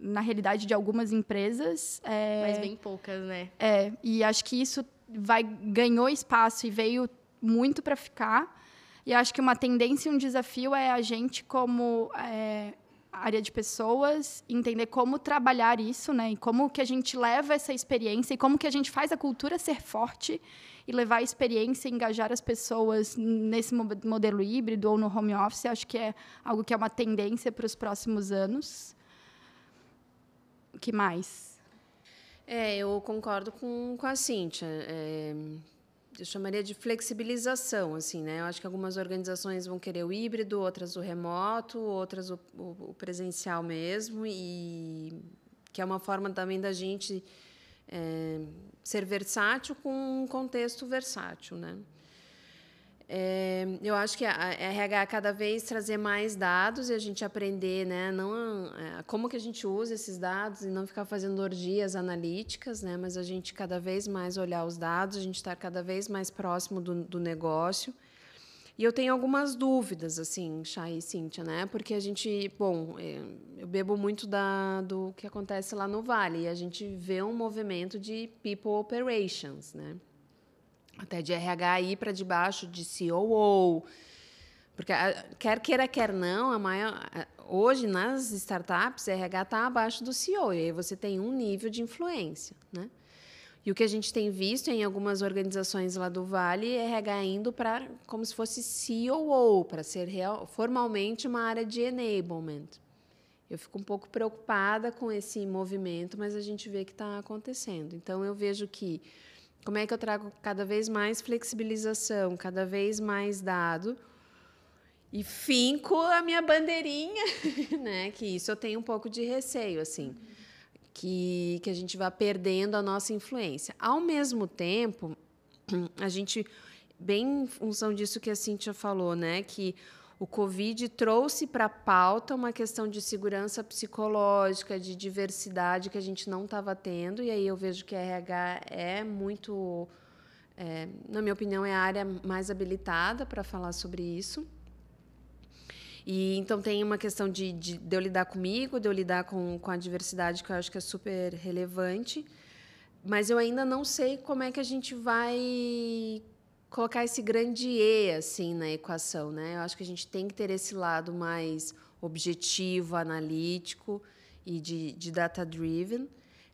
na realidade de algumas empresas. É, Mas bem poucas, né? É, e acho que isso vai ganhou espaço e veio muito para ficar. E acho que uma tendência e um desafio é a gente, como é, área de pessoas, entender como trabalhar isso, né? E como que a gente leva essa experiência e como que a gente faz a cultura ser forte e levar a experiência engajar as pessoas nesse modelo híbrido ou no home office, acho que é algo que é uma tendência para os próximos anos. O que mais? É, eu concordo com, com a Cíntia. É, eu chamaria de flexibilização, assim, né? Eu acho que algumas organizações vão querer o híbrido, outras o remoto, outras o, o, o presencial mesmo, e que é uma forma também da gente é, ser versátil com um contexto versátil, né? É, eu acho que a RH cada vez trazer mais dados e a gente aprender, né, não é, como que a gente usa esses dados e não ficar fazendo orgias analíticas, né, mas a gente cada vez mais olhar os dados, a gente estar cada vez mais próximo do, do negócio e eu tenho algumas dúvidas, assim, Chay e Cíntia, né? Porque a gente, bom, é, eu bebo muito da, do que acontece lá no Vale e a gente vê um movimento de people operations, né? Até de RH ir para debaixo de COO. Porque quer queira, quer não, a maior, hoje nas startups, RH está abaixo do CEO, e aí você tem um nível de influência, né? E o que a gente tem visto em algumas organizações lá do Vale é RH indo para como se fosse COO, para ser real, formalmente uma área de enablement. Eu fico um pouco preocupada com esse movimento, mas a gente vê que está acontecendo. Então, eu vejo que como é que eu trago cada vez mais flexibilização, cada vez mais dado, e finco a minha bandeirinha, né? Que isso eu tenho um pouco de receio, assim. Uhum que, que a gente vá perdendo a nossa influência. Ao mesmo tempo, a gente, bem em função disso que a Cíntia falou, né, que o Covid trouxe para a pauta uma questão de segurança psicológica, de diversidade que a gente não estava tendo, e aí eu vejo que a RH é muito, é, na minha opinião, é a área mais habilitada para falar sobre isso. E então tem uma questão de, de, de eu lidar comigo, de eu lidar com, com a diversidade, que eu acho que é super relevante. Mas eu ainda não sei como é que a gente vai colocar esse grande E assim na equação, né? Eu acho que a gente tem que ter esse lado mais objetivo, analítico e de, de data driven,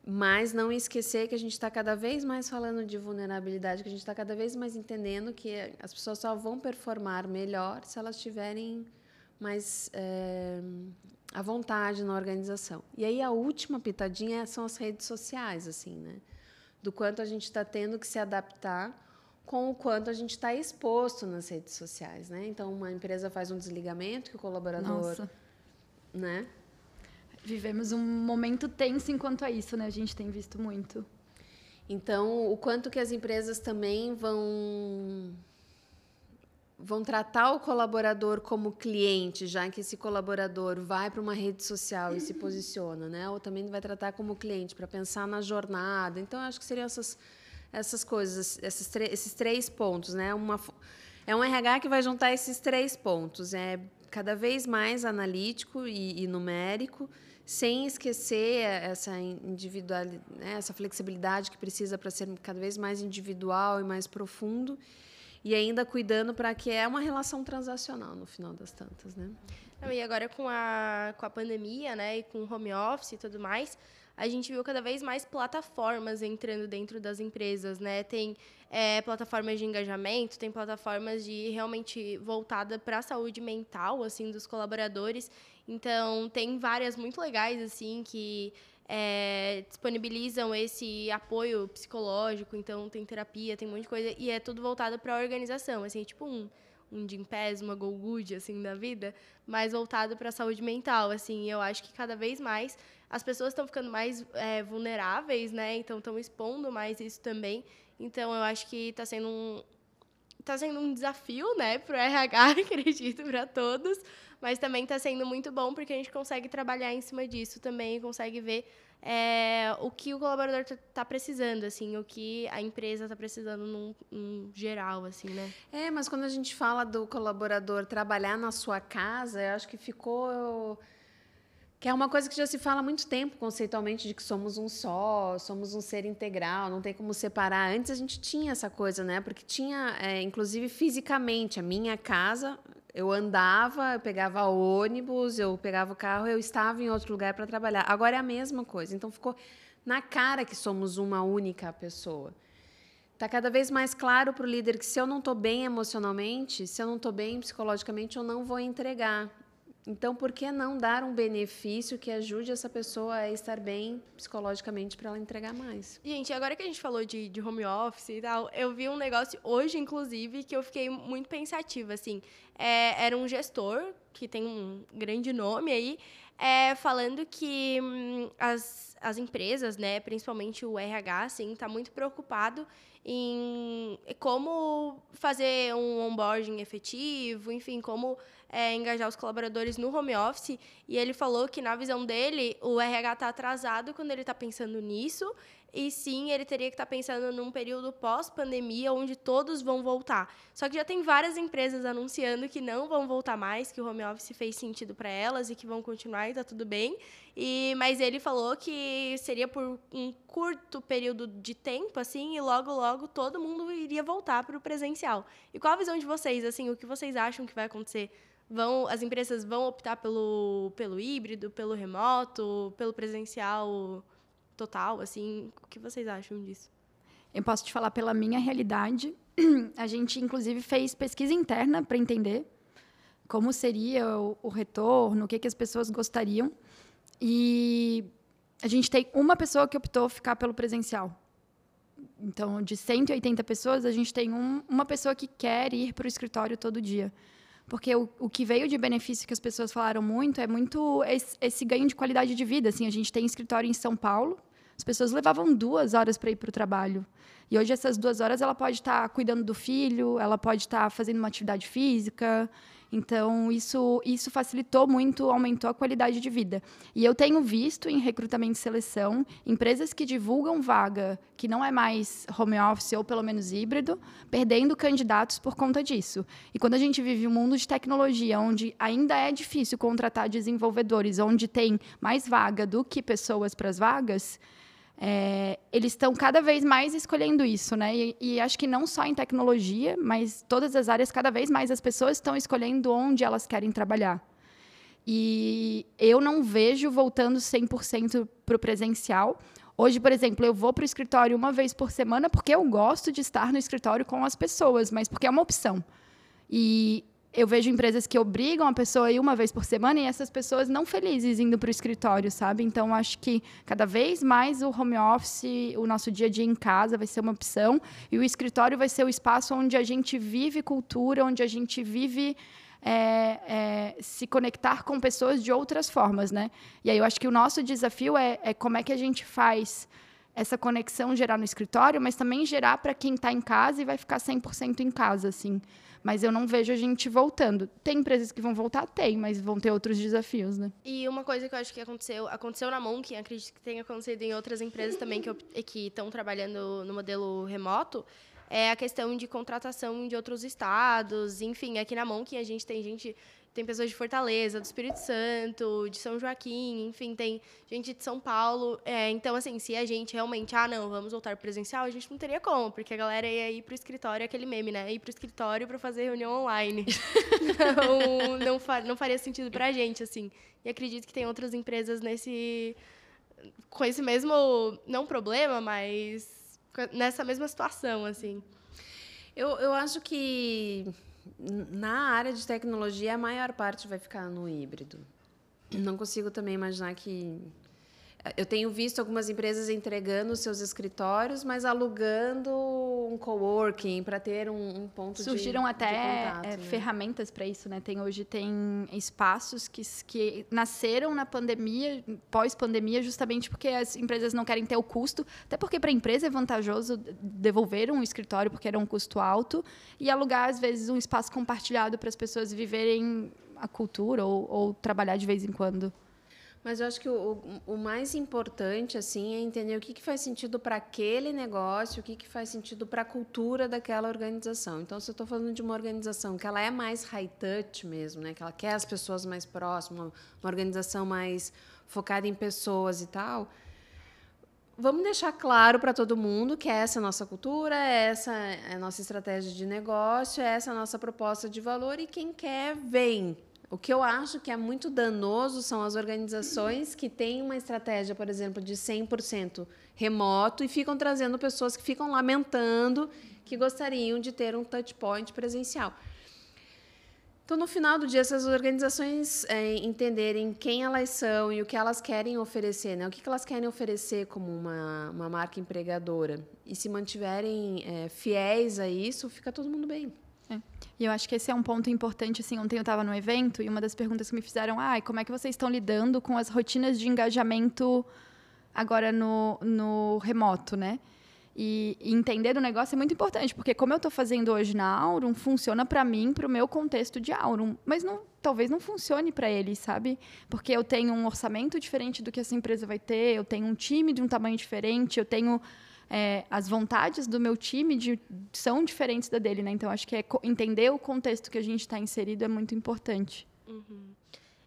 mas não esquecer que a gente está cada vez mais falando de vulnerabilidade, que a gente está cada vez mais entendendo que as pessoas só vão performar melhor se elas tiverem mais é, a vontade na organização. E aí a última pitadinha são as redes sociais, assim, né? Do quanto a gente está tendo que se adaptar com o quanto a gente está exposto nas redes sociais, né? Então uma empresa faz um desligamento que o colaborador, Nossa. né? Vivemos um momento tenso enquanto a isso, né? A gente tem visto muito. Então, o quanto que as empresas também vão vão tratar o colaborador como cliente, já que esse colaborador vai para uma rede social e se posiciona, né? Ou também vai tratar como cliente para pensar na jornada. Então, acho que seriam essas essas coisas, esses, esses três pontos, né? Uma é um RH que vai juntar esses três pontos, é cada vez mais analítico e, e numérico sem esquecer essa individualidade, né, essa flexibilidade que precisa para ser cada vez mais individual e mais profundo, e ainda cuidando para que é uma relação transacional no final das tantas, né? Não, e agora com a, com a pandemia, né, e com o home office e tudo mais, a gente viu cada vez mais plataformas entrando dentro das empresas, né? Tem é, plataformas de engajamento, tem plataformas de realmente voltada para a saúde mental, assim, dos colaboradores. Então, tem várias muito legais, assim, que é, disponibilizam esse apoio psicológico. Então, tem terapia, tem um monte de coisa. E é tudo voltado para a organização, assim, tipo um um Gympass, uma Go Good, assim, da vida, mas voltado para a saúde mental, assim. Eu acho que cada vez mais as pessoas estão ficando mais é, vulneráveis, né? Então, estão expondo mais isso também. Então, eu acho que está sendo um, tá sendo um desafio, né, para o RH, acredito, para todos, mas também está sendo muito bom porque a gente consegue trabalhar em cima disso também, consegue ver é, o que o colaborador está tá precisando, assim, o que a empresa está precisando num, num, geral, assim, né? É, mas quando a gente fala do colaborador trabalhar na sua casa, eu acho que ficou que é uma coisa que já se fala há muito tempo conceitualmente de que somos um só, somos um ser integral, não tem como separar. Antes a gente tinha essa coisa, né? Porque tinha, é, inclusive fisicamente, a minha casa, eu andava, eu pegava ônibus, eu pegava o carro, eu estava em outro lugar para trabalhar. Agora é a mesma coisa. Então ficou na cara que somos uma única pessoa. Está cada vez mais claro para o líder que se eu não estou bem emocionalmente, se eu não estou bem psicologicamente, eu não vou entregar. Então, por que não dar um benefício que ajude essa pessoa a estar bem psicologicamente para ela entregar mais? Gente, agora que a gente falou de, de, home office e tal, eu vi um negócio hoje, inclusive, que eu fiquei muito pensativa, assim. É, era um gestor, que tem um grande nome aí, é, falando que hum, as, as empresas, né, principalmente o RH, assim, está muito preocupado em como fazer um onboarding efetivo, enfim, como é, engajar os colaboradores no home office. E ele falou que, na visão dele, o RH está atrasado quando ele está pensando nisso. E sim, ele teria que estar tá pensando num período pós-pandemia, onde todos vão voltar. Só que já tem várias empresas anunciando que não vão voltar mais, que o home office fez sentido para elas e que vão continuar e está tudo bem. E, mas ele falou que seria por um curto período de tempo, assim, e logo, logo todo mundo iria voltar para o presencial. E qual a visão de vocês, assim, o que vocês acham que vai acontecer vão as empresas vão optar pelo, pelo híbrido, pelo remoto, pelo presencial total, assim, o que vocês acham disso? Eu posso te falar pela minha realidade. A gente inclusive fez pesquisa interna para entender como seria o, o retorno, o que, que as pessoas gostariam. E a gente tem uma pessoa que optou ficar pelo presencial. Então, de 180 pessoas, a gente tem um, uma pessoa que quer ir para o escritório todo dia. Porque o, o que veio de benefício que as pessoas falaram muito é muito esse, esse ganho de qualidade de vida. Assim, a gente tem escritório em São Paulo, as pessoas levavam duas horas para ir para o trabalho. E hoje, essas duas horas, ela pode estar tá cuidando do filho, ela pode estar tá fazendo uma atividade física, então, isso, isso facilitou muito, aumentou a qualidade de vida. E eu tenho visto em recrutamento e seleção empresas que divulgam vaga que não é mais home office ou pelo menos híbrido, perdendo candidatos por conta disso. E quando a gente vive um mundo de tecnologia onde ainda é difícil contratar desenvolvedores, onde tem mais vaga do que pessoas para as vagas, é, eles estão cada vez mais escolhendo isso, né? E, e, acho que não só em tecnologia, mas todas as áreas, cada vez mais as pessoas estão escolhendo onde elas querem trabalhar. E eu não vejo voltando 100% para o presencial. Hoje, por exemplo, eu vou para o escritório uma vez por semana porque eu gosto de estar no escritório com as pessoas, mas porque é uma opção. E eu vejo empresas que obrigam a pessoa a ir uma vez por semana e essas pessoas não felizes indo para o escritório, sabe? Então, acho que cada vez mais o home office, o nosso dia a dia em casa vai ser uma opção e o escritório vai ser o espaço onde a gente vive cultura, onde a gente vive é, é, se conectar com pessoas de outras formas, né? E aí eu acho que o nosso desafio é, é como é que a gente faz essa conexão gerar no escritório, mas também gerar para quem está em casa e vai ficar 100% em casa, assim. Mas eu não vejo a gente voltando. Tem empresas que vão voltar? Tem, mas vão ter outros desafios, né? E uma coisa que eu acho que aconteceu, aconteceu na Monk, acredito que tenha acontecido em outras empresas também que estão trabalhando no modelo remoto, é a questão de contratação de outros estados. Enfim, aqui na Monk a gente tem gente tem pessoas de Fortaleza, do Espírito Santo, de São Joaquim, enfim, tem gente de São Paulo. É, então, assim, se a gente realmente, ah, não, vamos voltar presencial, a gente não teria como, porque a galera ia ir pro escritório, aquele meme, né? Ir pro escritório para fazer reunião online. não, não, fa não faria sentido pra gente, assim. E acredito que tem outras empresas nesse. com esse mesmo. não problema, mas nessa mesma situação, assim. Eu, eu acho que na área de tecnologia, a maior parte vai ficar no híbrido. Não consigo também imaginar que eu tenho visto algumas empresas entregando seus escritórios, mas alugando um coworking para ter um, um ponto Surgiram de, até de contato, é, né? ferramentas para isso, né? Tem hoje tem espaços que, que nasceram na pandemia, pós-pandemia, justamente porque as empresas não querem ter o custo, até porque para a empresa é vantajoso devolver um escritório porque era um custo alto e alugar às vezes um espaço compartilhado para as pessoas viverem a cultura ou, ou trabalhar de vez em quando. Mas eu acho que o, o mais importante assim é entender o que, que faz sentido para aquele negócio, o que, que faz sentido para a cultura daquela organização. Então, se eu estou falando de uma organização que ela é mais high touch mesmo, né, que ela quer as pessoas mais próximas, uma, uma organização mais focada em pessoas e tal, vamos deixar claro para todo mundo que essa é a nossa cultura, essa é a nossa estratégia de negócio, essa é a nossa proposta de valor e quem quer vem. O que eu acho que é muito danoso são as organizações que têm uma estratégia, por exemplo, de 100% remoto e ficam trazendo pessoas que ficam lamentando que gostariam de ter um touch point presencial. Então, no final do dia, essas organizações é, entenderem quem elas são e o que elas querem oferecer, né? o que elas querem oferecer como uma, uma marca empregadora, e se mantiverem é, fiéis a isso, fica todo mundo bem. É. E eu acho que esse é um ponto importante. Assim, ontem eu estava no evento e uma das perguntas que me fizeram, ah, como é que vocês estão lidando com as rotinas de engajamento agora no, no remoto, né? E, e entender o negócio é muito importante, porque como eu estou fazendo hoje na Aurum, funciona para mim, para o meu contexto de Aurum, mas não, talvez não funcione para eles, sabe? Porque eu tenho um orçamento diferente do que essa empresa vai ter, eu tenho um time de um tamanho diferente, eu tenho é, as vontades do meu time de, são diferentes da dele, né? Então acho que é entender o contexto que a gente está inserido é muito importante. Uhum.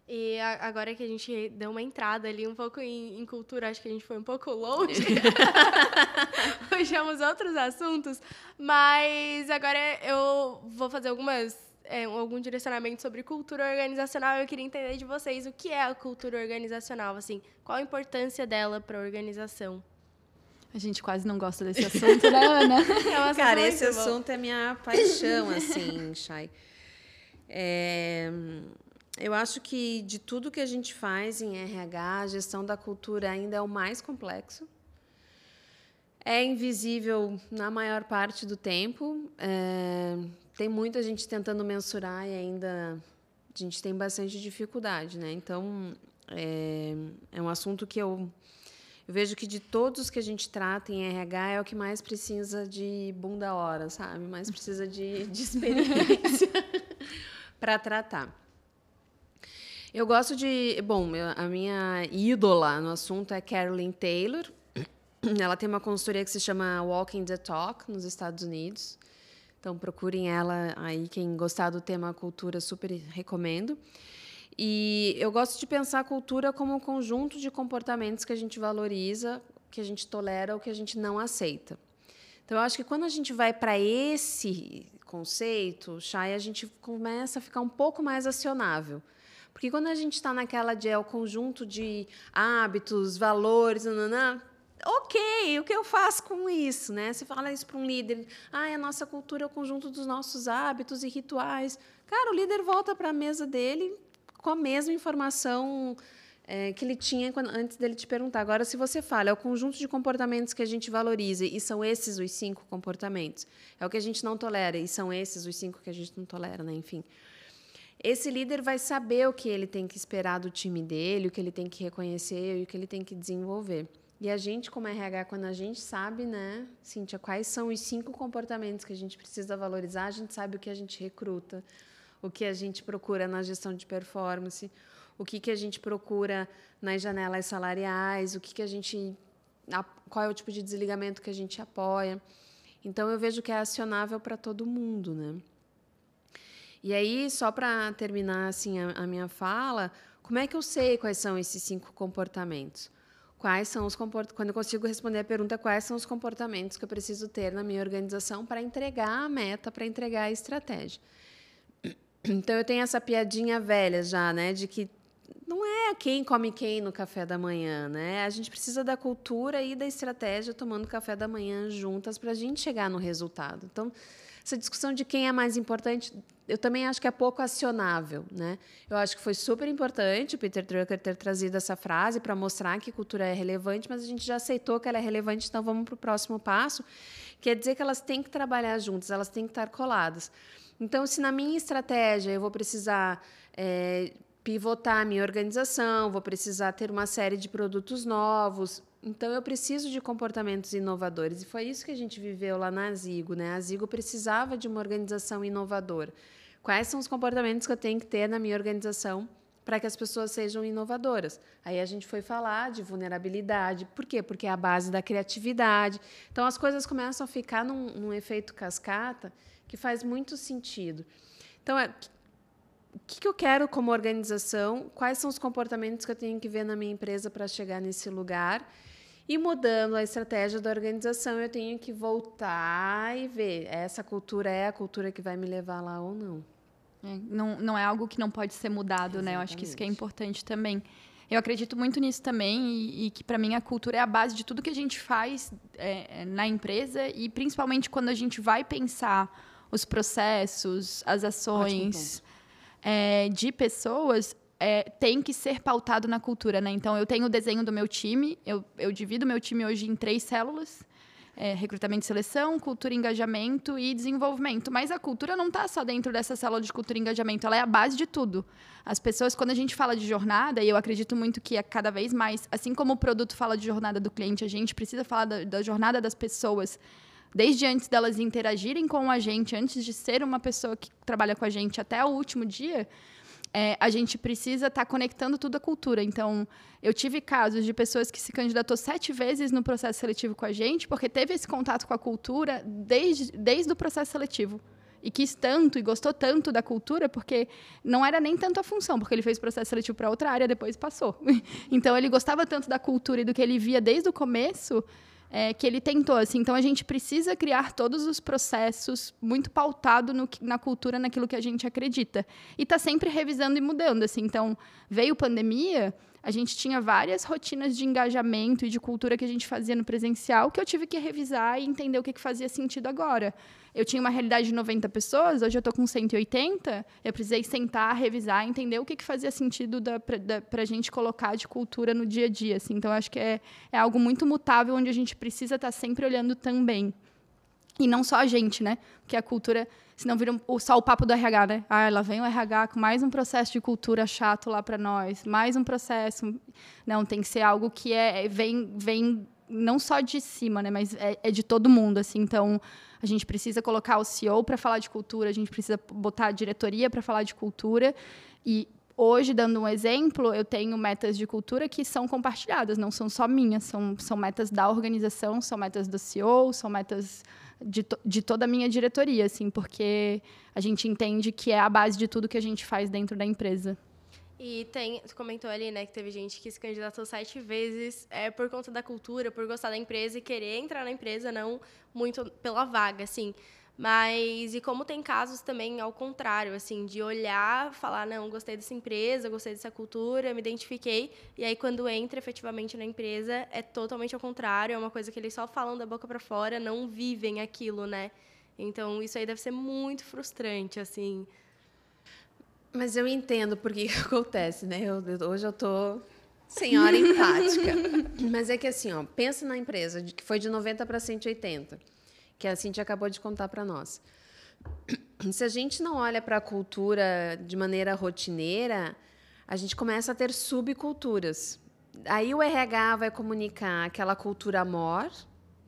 E a, agora que a gente deu uma entrada ali um pouco em, em cultura, acho que a gente foi um pouco longe. Puxamos outros assuntos, mas agora eu vou fazer algumas é, algum direcionamento sobre cultura organizacional. Eu queria entender de vocês o que é a cultura organizacional, assim, qual a importância dela para a organização. A gente quase não gosta desse assunto, né, Ana? É Cara, esse bom. assunto é minha paixão, assim, Chay. É, eu acho que de tudo que a gente faz em RH, a gestão da cultura ainda é o mais complexo. É invisível na maior parte do tempo. É, tem muita gente tentando mensurar e ainda a gente tem bastante dificuldade, né? Então, é, é um assunto que eu eu vejo que de todos que a gente trata em RH é o que mais precisa de bunda hora, sabe? Mais precisa de, de experiência para tratar. Eu gosto de. Bom, a minha ídola no assunto é Carolyn Taylor. Ela tem uma consultoria que se chama Walking the Talk nos Estados Unidos. Então procurem ela aí, quem gostar do tema cultura, super recomendo. E eu gosto de pensar a cultura como um conjunto de comportamentos que a gente valoriza, que a gente tolera ou que a gente não aceita. Então, eu acho que quando a gente vai para esse conceito, Chay, a gente começa a ficar um pouco mais acionável. Porque quando a gente está naquela de é o conjunto de hábitos, valores, nananã, ok, o que eu faço com isso, né? Você fala isso para um líder, ah, a nossa cultura é o conjunto dos nossos hábitos e rituais. Cara, o líder volta para a mesa dele com a mesma informação é, que ele tinha quando, antes dele te perguntar. Agora, se você fala, é o conjunto de comportamentos que a gente valoriza e são esses os cinco comportamentos. É o que a gente não tolera e são esses os cinco que a gente não tolera, né? Enfim. Esse líder vai saber o que ele tem que esperar do time dele, o que ele tem que reconhecer e o que ele tem que desenvolver. E a gente, como RH, quando a gente sabe, né, Cíntia, quais são os cinco comportamentos que a gente precisa valorizar, a gente sabe o que a gente recruta, o que a gente procura na gestão de performance, o que, que a gente procura nas janelas salariais, o que, que a gente. qual é o tipo de desligamento que a gente apoia. Então eu vejo que é acionável para todo mundo, né? E aí, só para terminar assim a, a minha fala, como é que eu sei quais são esses cinco comportamentos? quais são os comportamentos, quando eu consigo responder a pergunta, quais são os comportamentos que eu preciso ter na minha organização para entregar a meta, para entregar a estratégia. Então eu tenho essa piadinha velha já, né, de que não é quem come quem no café da manhã, né? A gente precisa da cultura e da estratégia tomando café da manhã juntas para a gente chegar no resultado. Então, essa discussão de quem é mais importante, eu também acho que é pouco acionável. Né? Eu acho que foi super importante o Peter Drucker ter trazido essa frase para mostrar que cultura é relevante, mas a gente já aceitou que ela é relevante, então vamos para o próximo passo, que é dizer que elas têm que trabalhar juntas, elas têm que estar coladas. Então, se na minha estratégia eu vou precisar é, pivotar a minha organização, vou precisar ter uma série de produtos novos, então, eu preciso de comportamentos inovadores. E foi isso que a gente viveu lá na Azigo. Né? A Azigo precisava de uma organização inovadora. Quais são os comportamentos que eu tenho que ter na minha organização para que as pessoas sejam inovadoras? Aí a gente foi falar de vulnerabilidade. Por quê? Porque é a base da criatividade. Então, as coisas começam a ficar num, num efeito cascata que faz muito sentido. Então, é, o que, eu quero como organização? Quais são os comportamentos que eu tenho que ver na minha empresa para chegar nesse lugar? E mudando a estratégia da organização, eu tenho que voltar e ver essa cultura é a cultura que vai me levar lá ou não. É, não, não é algo que não pode ser mudado, Exatamente. né? Eu acho que isso que é importante também. Eu acredito muito nisso também e, e que para mim a cultura é a base de tudo que a gente faz é, na empresa e principalmente quando a gente vai pensar os processos, as ações é, de pessoas, é, tem que ser pautado na cultura, né? Então, eu tenho o desenho do meu time, eu, eu divido meu time hoje em três células. É, recrutamento e seleção, cultura, engajamento e desenvolvimento. Mas a cultura não está só dentro dessa célula de cultura e engajamento, ela é a base de tudo. As pessoas, quando a gente fala de jornada, e eu acredito muito que é cada vez mais, assim como o produto fala de jornada do cliente, a gente precisa falar da, da jornada das pessoas desde antes delas interagirem com a gente, antes de ser uma pessoa que trabalha com a gente até o último dia, é, a gente precisa estar tá conectando tudo à cultura. Então, eu tive casos de pessoas que se candidatou sete vezes no processo seletivo com a gente, porque teve esse contato com a cultura desde, desde o processo seletivo. E quis tanto e gostou tanto da cultura, porque não era nem tanto a função, porque ele fez o processo seletivo para outra área, depois passou. então, ele gostava tanto da cultura e do que ele via desde o começo, é, que ele tentou. Assim. Então, a gente precisa criar todos os processos muito pautado no, na cultura, naquilo que a gente acredita. E está sempre revisando e mudando. Assim. Então, veio pandemia, a gente tinha várias rotinas de engajamento e de cultura que a gente fazia no presencial que eu tive que revisar e entender o que, que fazia sentido agora. Eu tinha uma realidade de 90 pessoas, hoje eu estou com 180, eu precisei sentar, revisar, entender o que, que fazia sentido para a gente colocar de cultura no dia a dia. Assim. Então, acho que é, é algo muito mutável, onde a gente precisa estar tá sempre olhando também. E não só a gente, né? Porque a cultura, senão vira um, só o papo do RH, né? Ah, lá vem o RH com mais um processo de cultura chato lá para nós, mais um processo. Não, tem que ser algo que é, vem, vem não só de cima, né? Mas é, é de todo mundo, assim. Então, a gente precisa colocar o CEO para falar de cultura, a gente precisa botar a diretoria para falar de cultura. E hoje, dando um exemplo, eu tenho metas de cultura que são compartilhadas, não são só minhas, são, são metas da organização, são metas do CEO, são metas de, to, de toda a minha diretoria, assim, porque a gente entende que é a base de tudo que a gente faz dentro da empresa. E tem, você comentou ali, né, que teve gente que se candidatou sete vezes é, por conta da cultura, por gostar da empresa e querer entrar na empresa, não muito pela vaga, assim. Mas, e como tem casos também ao contrário, assim, de olhar, falar, não, gostei dessa empresa, gostei dessa cultura, me identifiquei, e aí quando entra efetivamente na empresa, é totalmente ao contrário, é uma coisa que eles só falam da boca para fora, não vivem aquilo, né? Então, isso aí deve ser muito frustrante, assim. Mas eu entendo porque que acontece, né? Eu, hoje eu tô senhora empática. Mas é que assim, ó, pensa na empresa que foi de 90 para 180 que a Cintia acabou de contar para nós. Se a gente não olha para a cultura de maneira rotineira, a gente começa a ter subculturas. Aí o RH vai comunicar aquela cultura mor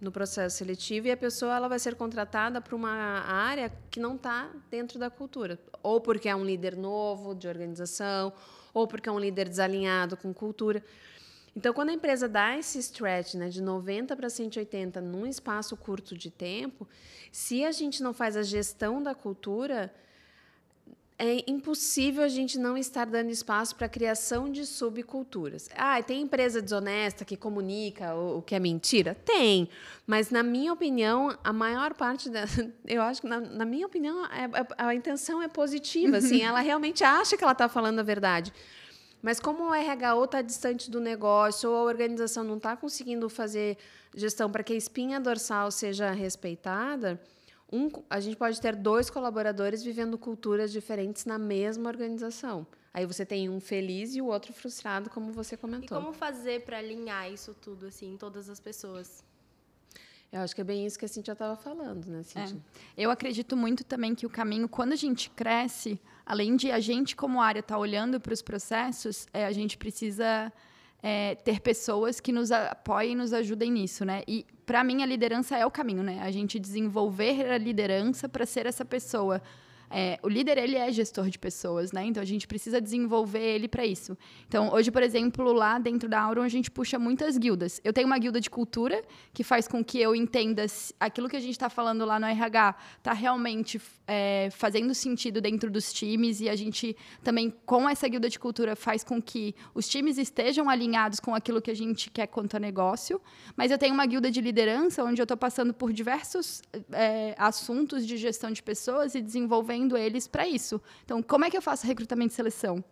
no processo seletivo e a pessoa ela vai ser contratada para uma área que não está dentro da cultura, ou porque é um líder novo de organização, ou porque é um líder desalinhado com cultura. Então, quando a empresa dá esse stretch né, de 90 para 180 num espaço curto de tempo, se a gente não faz a gestão da cultura, é impossível a gente não estar dando espaço para a criação de subculturas. Ah, tem empresa desonesta que comunica o, o, que é mentira? Tem. Mas, na minha opinião, a maior parte da. Eu acho que, na, na minha opinião, é, é, a intenção é positiva. Assim, ela realmente acha que ela está falando a verdade. Mas como o RH está distante do negócio ou a organização não está conseguindo fazer gestão para que a espinha dorsal seja respeitada, um, a gente pode ter dois colaboradores vivendo culturas diferentes na mesma organização. Aí você tem um feliz e o outro frustrado, como você comentou. E como fazer para alinhar isso tudo assim em todas as pessoas? Eu acho que é bem isso que a Cintia estava falando, né, Cintia? É. Eu acredito muito também que o caminho, quando a gente cresce, além de a gente, como área, estar tá olhando para os processos, é, a gente precisa é, ter pessoas que nos apoiem e nos ajudem nisso, né? E, para mim, a liderança é o caminho, né? A gente desenvolver a liderança para ser essa pessoa é, o líder ele é gestor de pessoas, né? Então a gente precisa desenvolver ele para isso. Então hoje, por exemplo, lá dentro da Auron a gente puxa muitas guildas. Eu tenho uma guilda de cultura que faz com que eu entenda aquilo que a gente está falando lá no RH está realmente é, fazendo sentido dentro dos times e a gente também com essa guilda de cultura faz com que os times estejam alinhados com aquilo que a gente quer quanto a negócio. Mas eu tenho uma guilda de liderança onde eu estou passando por diversos é, assuntos de gestão de pessoas e desenvolvendo eles para isso. Então, como é que eu faço recrutamento e seleção?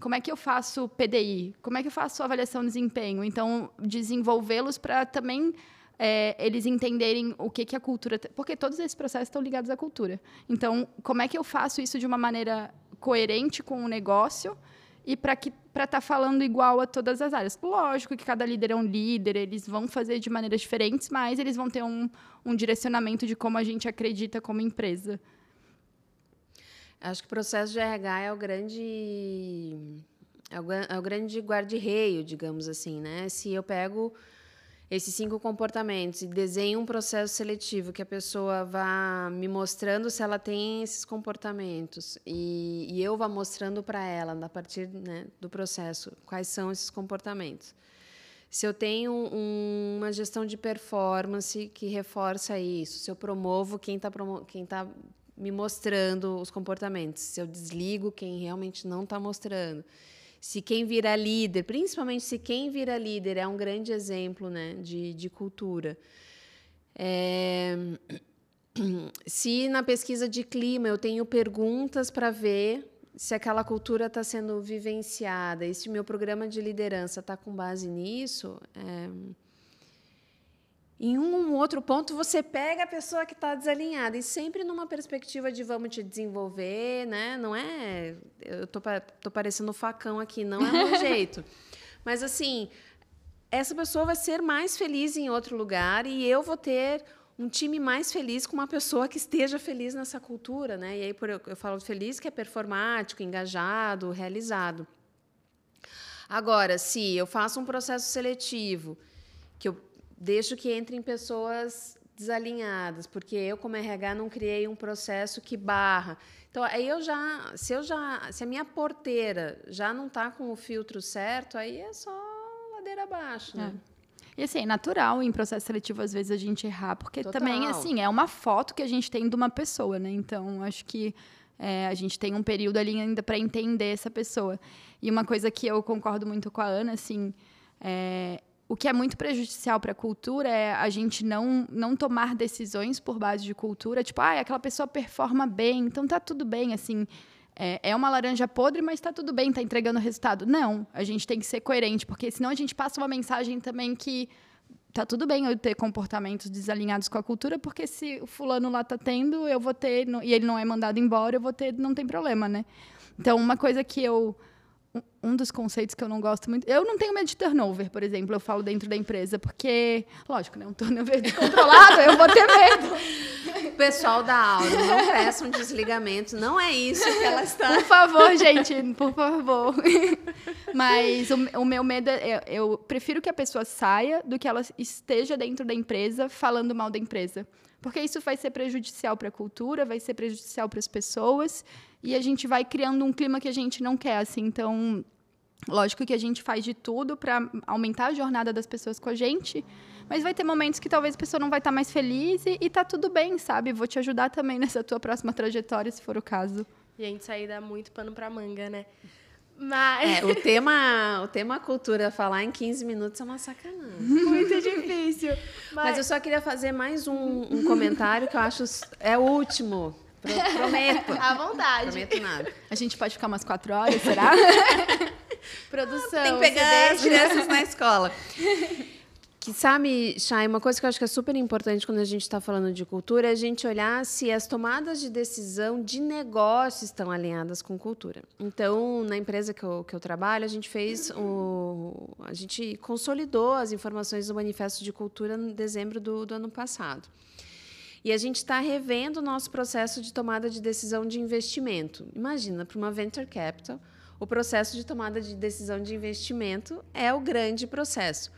Como é que eu faço PDI? Como é que eu faço avaliação de desempenho? Então, desenvolvê-los para também é, eles entenderem o que, que a cultura. Porque todos esses processos estão ligados à cultura. Então, como é que eu faço isso de uma maneira coerente com o negócio e para que para estar tá falando igual a todas as áreas. Lógico que cada líder é um líder, eles vão fazer de maneiras diferentes, mas eles vão ter um, um direcionamento de como a gente acredita como empresa. Acho que o processo de RH é o grande é é o grande guarda-reio, digamos assim, né? Se eu pego esses cinco comportamentos e desenho um processo seletivo que a pessoa vá me mostrando se ela tem esses comportamentos e, e eu vá mostrando para ela, a partir né, do processo, quais são esses comportamentos. Se eu tenho um, uma gestão de performance que reforça isso, se eu promovo quem está quem tá me mostrando os comportamentos, se eu desligo quem realmente não está mostrando. Se quem vira líder, principalmente se quem vira líder é um grande exemplo né, de, de cultura. É, se na pesquisa de clima eu tenho perguntas para ver se aquela cultura está sendo vivenciada e se o meu programa de liderança está com base nisso, é, em um outro ponto, você pega a pessoa que está desalinhada e sempre numa perspectiva de vamos te desenvolver, né? Não é. Eu tô, tô parecendo facão aqui, não é o jeito. Mas, assim, essa pessoa vai ser mais feliz em outro lugar e eu vou ter um time mais feliz com uma pessoa que esteja feliz nessa cultura, né? E aí por eu, eu falo feliz que é performático, engajado, realizado. Agora, se eu faço um processo seletivo que eu deixo que entrem pessoas desalinhadas, porque eu como RH não criei um processo que barra. Então aí eu já, se eu já, se a minha porteira já não está com o filtro certo, aí é só ladeira abaixo, né? É. E assim, é natural em processo seletivo às vezes a gente errar, porque Total. também assim, é uma foto que a gente tem de uma pessoa, né? Então, acho que é, a gente tem um período ali ainda para entender essa pessoa. E uma coisa que eu concordo muito com a Ana, assim, é, o que é muito prejudicial para a cultura é a gente não, não tomar decisões por base de cultura, tipo, ah, aquela pessoa performa bem, então tá tudo bem, assim, é, é uma laranja podre, mas tá tudo bem, tá entregando resultado. Não, a gente tem que ser coerente, porque senão a gente passa uma mensagem também que tá tudo bem eu ter comportamentos desalinhados com a cultura, porque se o fulano lá tá tendo, eu vou ter, e ele não é mandado embora, eu vou ter, não tem problema, né? Então, uma coisa que eu um dos conceitos que eu não gosto muito. Eu não tenho medo de turnover, por exemplo, eu falo dentro da empresa, porque, lógico, né, um turnover descontrolado, eu vou ter medo. Pessoal da aula não peça um desligamento, não é isso que ela está. Por favor, gente, por favor. Mas o, o meu medo é, eu prefiro que a pessoa saia do que ela esteja dentro da empresa falando mal da empresa. Porque isso vai ser prejudicial para a cultura, vai ser prejudicial para as pessoas e a gente vai criando um clima que a gente não quer, assim. Então, lógico que a gente faz de tudo para aumentar a jornada das pessoas com a gente, mas vai ter momentos que talvez a pessoa não vai estar tá mais feliz e, e tá tudo bem, sabe? Vou te ajudar também nessa tua próxima trajetória, se for o caso. Gente, isso aí dá muito pano para manga, né? Mas... É, o tema, o tema cultura falar em 15 minutos é uma sacanagem. Muito difícil. Mas... Mas eu só queria fazer mais um, um comentário que eu acho é o último. Prometo. À vontade. Prometo nada. A gente pode ficar umas quatro horas, será? Produção. Tem que pegar as crianças na escola. Que sabe, Chay, uma coisa que eu acho que é super importante quando a gente está falando de cultura é a gente olhar se as tomadas de decisão de negócio estão alinhadas com cultura. Então, na empresa que eu, que eu trabalho, a gente fez o. A gente consolidou as informações do manifesto de cultura em dezembro do, do ano passado. E a gente está revendo o nosso processo de tomada de decisão de investimento. Imagina, para uma venture capital, o processo de tomada de decisão de investimento é o grande processo.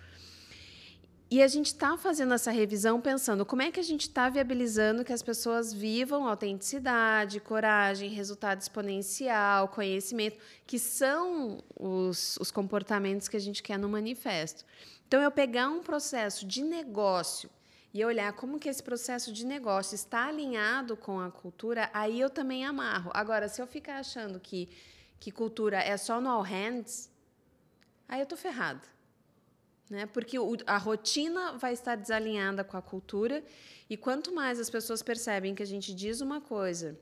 E a gente está fazendo essa revisão pensando como é que a gente está viabilizando que as pessoas vivam autenticidade, coragem, resultado exponencial, conhecimento, que são os, os comportamentos que a gente quer no manifesto. Então, eu pegar um processo de negócio e olhar como que esse processo de negócio está alinhado com a cultura, aí eu também amarro. Agora, se eu ficar achando que, que cultura é só no all hands, aí eu estou ferrada. Né? Porque o, a rotina vai estar desalinhada com a cultura, e quanto mais as pessoas percebem que a gente diz uma coisa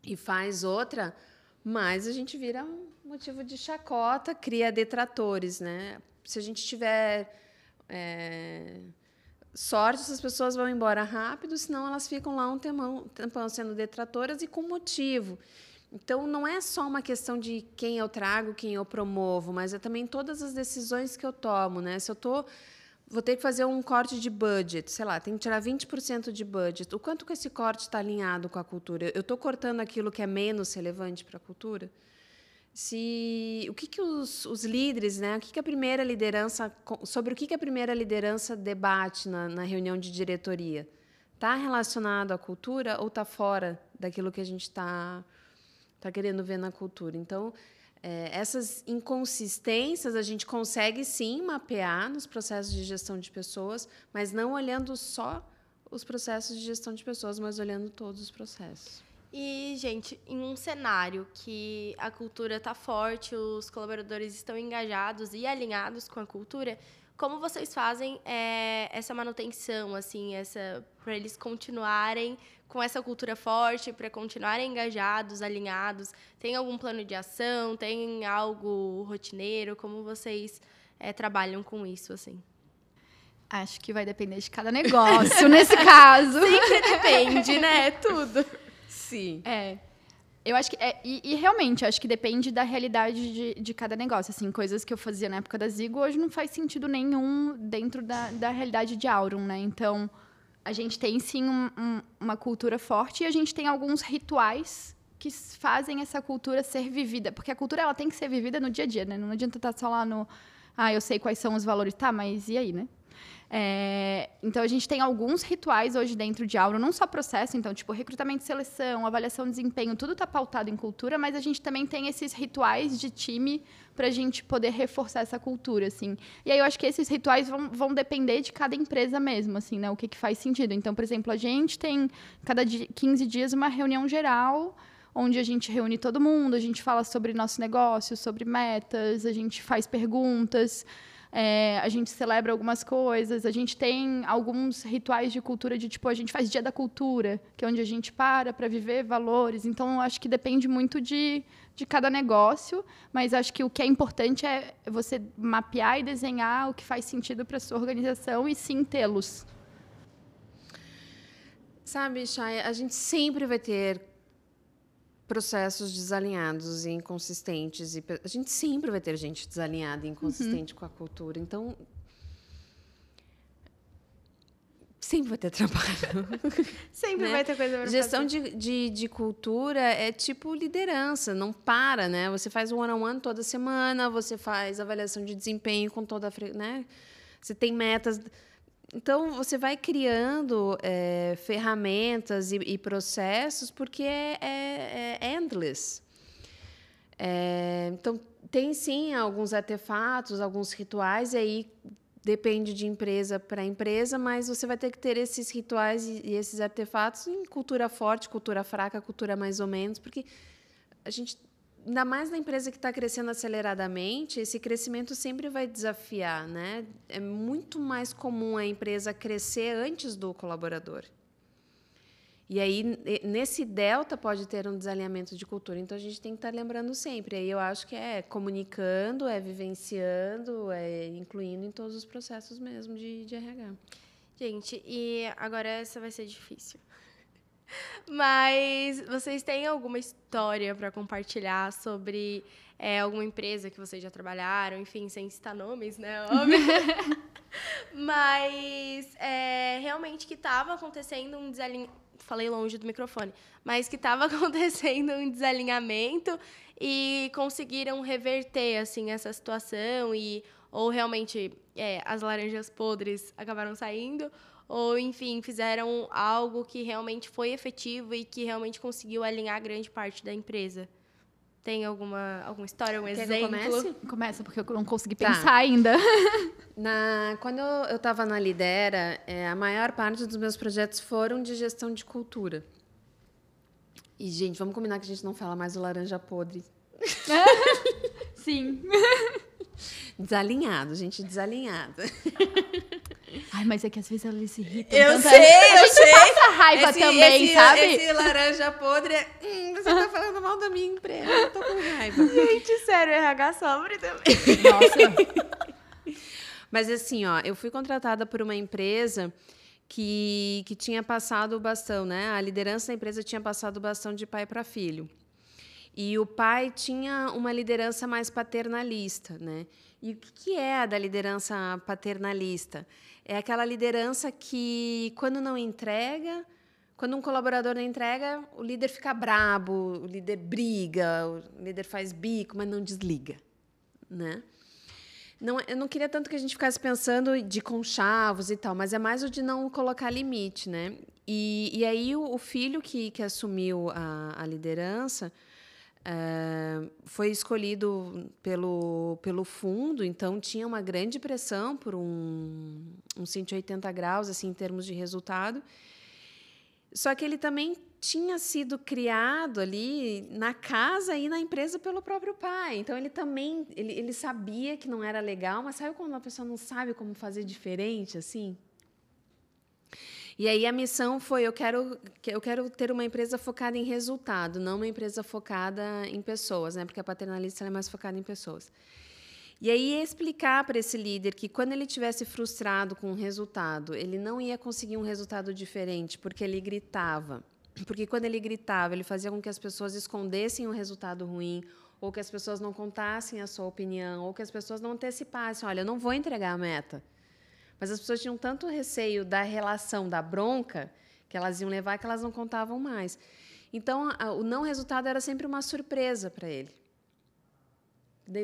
e faz outra, mais a gente vira um motivo de chacota, cria detratores. Né? Se a gente tiver. É, sorte, essas pessoas vão embora rápido, senão elas ficam lá um tempão, tempão sendo detratoras e com motivo. Então, não é só uma questão de quem eu trago, quem eu promovo, mas é também todas as decisões que eu tomo. Né? Se eu tô, vou ter que fazer um corte de budget, sei lá, tem que tirar 20% de budget. O quanto que esse corte está alinhado com a cultura? Eu estou cortando aquilo que é menos relevante para a cultura? Se o que, que os, os líderes, né, o que, que a primeira liderança sobre o que, que a primeira liderança debate na, na reunião de diretoria está relacionado à cultura ou está fora daquilo que a gente está tá querendo ver na cultura. Então é, essas inconsistências a gente consegue sim mapear nos processos de gestão de pessoas, mas não olhando só os processos de gestão de pessoas, mas olhando todos os processos. E, gente, em um cenário que a cultura está forte, os colaboradores estão engajados e alinhados com a cultura, como vocês fazem é, essa manutenção, assim, essa para eles continuarem com essa cultura forte, para continuarem engajados, alinhados? Tem algum plano de ação? Tem algo rotineiro? Como vocês é, trabalham com isso, assim? Acho que vai depender de cada negócio nesse caso. Sempre depende, né? Tudo. Sim. É. Eu acho que. É, e, e, realmente, acho que depende da realidade de, de cada negócio. Assim, coisas que eu fazia na época da Zigo hoje não faz sentido nenhum dentro da, da realidade de Aurum, né? Então, a gente tem sim um, um, uma cultura forte e a gente tem alguns rituais que fazem essa cultura ser vivida. Porque a cultura ela tem que ser vivida no dia a dia, né? Não adianta estar só lá no. Ah, eu sei quais são os valores. Tá, mas e aí, né? É, então, a gente tem alguns rituais hoje dentro de Auro, não só processo, então, tipo, recrutamento e seleção, avaliação de desempenho, tudo está pautado em cultura, mas a gente também tem esses rituais de time para a gente poder reforçar essa cultura, assim. E aí eu acho que esses rituais vão, vão depender de cada empresa mesmo, assim, né? O que, que faz sentido. Então, por exemplo, a gente tem, cada 15 dias, uma reunião geral onde a gente reúne todo mundo, a gente fala sobre nosso negócio, sobre metas, a gente faz perguntas. É, a gente celebra algumas coisas, a gente tem alguns rituais de cultura de tipo, a gente faz dia da cultura, que é onde a gente para para viver valores. Então, acho que depende muito de, de cada negócio, mas acho que o que é importante é você mapear e desenhar o que faz sentido para sua organização e sim tê-los. Sabe, Chay, a gente sempre vai ter processos desalinhados e inconsistentes. E a gente sempre vai ter gente desalinhada e inconsistente uhum. com a cultura. Então, sempre vai ter trabalho. sempre né? vai ter coisa para Gestão de, de, de, cultura é tipo liderança, não para, né? Você faz um one-on-one -on -one toda semana, você faz avaliação de desempenho com toda a... Né? Você tem metas então, você vai criando é, ferramentas e, e, processos porque é, é, é endless. É, então, tem sim alguns artefatos, alguns rituais, e aí depende de empresa para empresa, mas você vai ter que ter esses rituais e, e esses artefatos em cultura forte, cultura fraca, cultura mais ou menos, porque a gente ainda mais na empresa que está crescendo aceleradamente, esse crescimento sempre vai desafiar, né? É muito mais comum a empresa crescer antes do colaborador. E aí, nesse delta, pode ter um desalinhamento de cultura. Então, a gente tem que estar tá lembrando sempre. Aí, eu acho que é comunicando, é vivenciando, é incluindo em todos os processos mesmo de, de RH. Gente, e agora essa vai ser difícil. Mas vocês têm alguma história para compartilhar sobre é, alguma empresa que vocês já trabalharam, enfim, sem citar nomes, né? Mas é, realmente que estava acontecendo um desalinhamento. Falei longe do microfone, mas que estava acontecendo um desalinhamento e conseguiram reverter assim essa situação e ou realmente é, as laranjas podres acabaram saindo ou enfim, fizeram algo que realmente foi efetivo e que realmente conseguiu alinhar grande parte da empresa. Tem alguma, alguma história, um Quer exemplo? Começa, porque eu não consegui tá. pensar ainda. Na, quando eu estava na Lidera, é, a maior parte dos meus projetos foram de gestão de cultura. E, gente, vamos combinar que a gente não fala mais do laranja podre. Sim. Desalinhado, gente, desalinhada. Ai, mas é que às vezes eles se irritam. Eu tanto. sei, eu a gente sei. passa raiva esse, também, esse, sabe? Esse laranja podre é. Hum, você tá falando mal da minha empresa. Eu tô com raiva. Gente, sério, RH sofre também. Nossa. mas assim, ó, eu fui contratada por uma empresa que, que tinha passado o bastão, né? A liderança da empresa tinha passado o bastão de pai para filho. E o pai tinha uma liderança mais paternalista, né? E o que é a da liderança paternalista? É aquela liderança que, quando não entrega, quando um colaborador não entrega, o líder fica brabo, o líder briga, o líder faz bico, mas não desliga, né? Não, eu não queria tanto que a gente ficasse pensando de conchavos e tal, mas é mais o de não colocar limite, né? E, e aí o, o filho que, que assumiu a, a liderança Uh, foi escolhido pelo, pelo fundo, então tinha uma grande pressão por um, um 180 graus assim, em termos de resultado. Só que ele também tinha sido criado ali na casa e na empresa pelo próprio pai. Então ele também ele, ele sabia que não era legal, mas sabe quando uma pessoa não sabe como fazer diferente assim? E aí a missão foi eu quero eu quero ter uma empresa focada em resultado, não uma empresa focada em pessoas, né? Porque a paternalista é mais focada em pessoas. E aí explicar para esse líder que quando ele tivesse frustrado com o resultado, ele não ia conseguir um resultado diferente, porque ele gritava. Porque quando ele gritava, ele fazia com que as pessoas escondessem o resultado ruim, ou que as pessoas não contassem a sua opinião, ou que as pessoas não antecipassem, olha, eu não vou entregar a meta. Mas as pessoas tinham tanto receio da relação da bronca que elas iam levar que elas não contavam mais. Então, a, o não resultado era sempre uma surpresa para ele.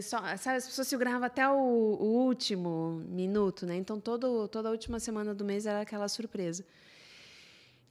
Só, sabe, as pessoas seguravam até o, o, último minuto, né? Então, todo, toda a última semana do mês era aquela surpresa.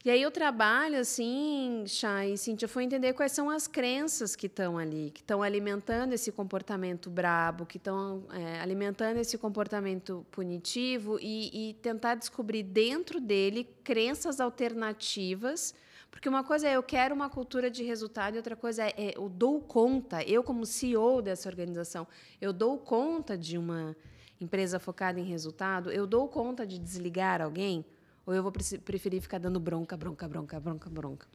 E aí o trabalho, assim, Chay e Cíntia, foi entender quais são as crenças que estão ali, que estão alimentando esse comportamento brabo, que estão é, alimentando esse comportamento punitivo e, e, tentar descobrir dentro dele crenças alternativas. Porque uma coisa é eu quero uma cultura de resultado e outra coisa é, é eu dou conta, eu como CEO dessa organização, eu dou conta de uma empresa focada em resultado, eu dou conta de desligar alguém ou eu vou preferir ficar dando bronca, bronca, bronca, bronca, bronca?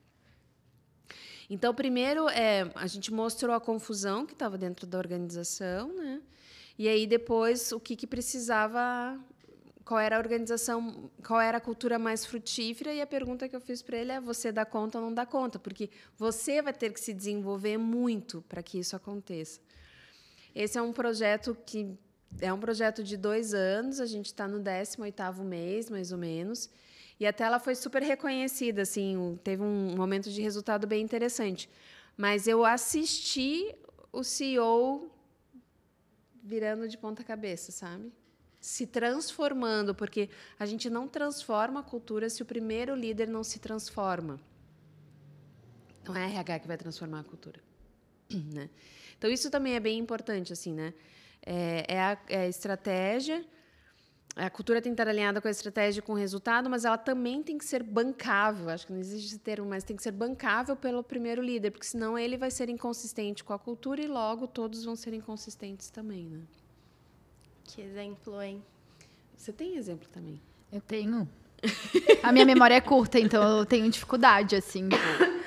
Então, primeiro, é, a gente mostrou a confusão que estava dentro da organização, né? E aí, depois, o que, que precisava qual era a organização, qual era a cultura mais frutífera e a pergunta que eu fiz para ele é: você dá conta ou não dá conta? Porque você vai ter que se desenvolver muito para que isso aconteça. Esse é um projeto que é um projeto de dois anos, a gente está no 18º mês, mais ou menos, e até ela foi super reconhecida, assim, teve um momento de resultado bem interessante. Mas eu assisti o CEO virando de ponta cabeça, sabe? se transformando, porque a gente não transforma a cultura se o primeiro líder não se transforma. Não é RH que vai transformar a cultura. Né? Então, isso também é bem importante, assim, né? É, é, a, é a estratégia, a cultura tem que estar alinhada com a estratégia e com o resultado, mas ela também tem que ser bancável. Acho que não existe esse termo, mas tem que ser bancável pelo primeiro líder, porque senão ele vai ser inconsistente com a cultura e logo todos vão ser inconsistentes também, né? Que exemplo, hein? Você tem exemplo também? Eu tenho. A minha memória é curta, então eu tenho dificuldade, assim,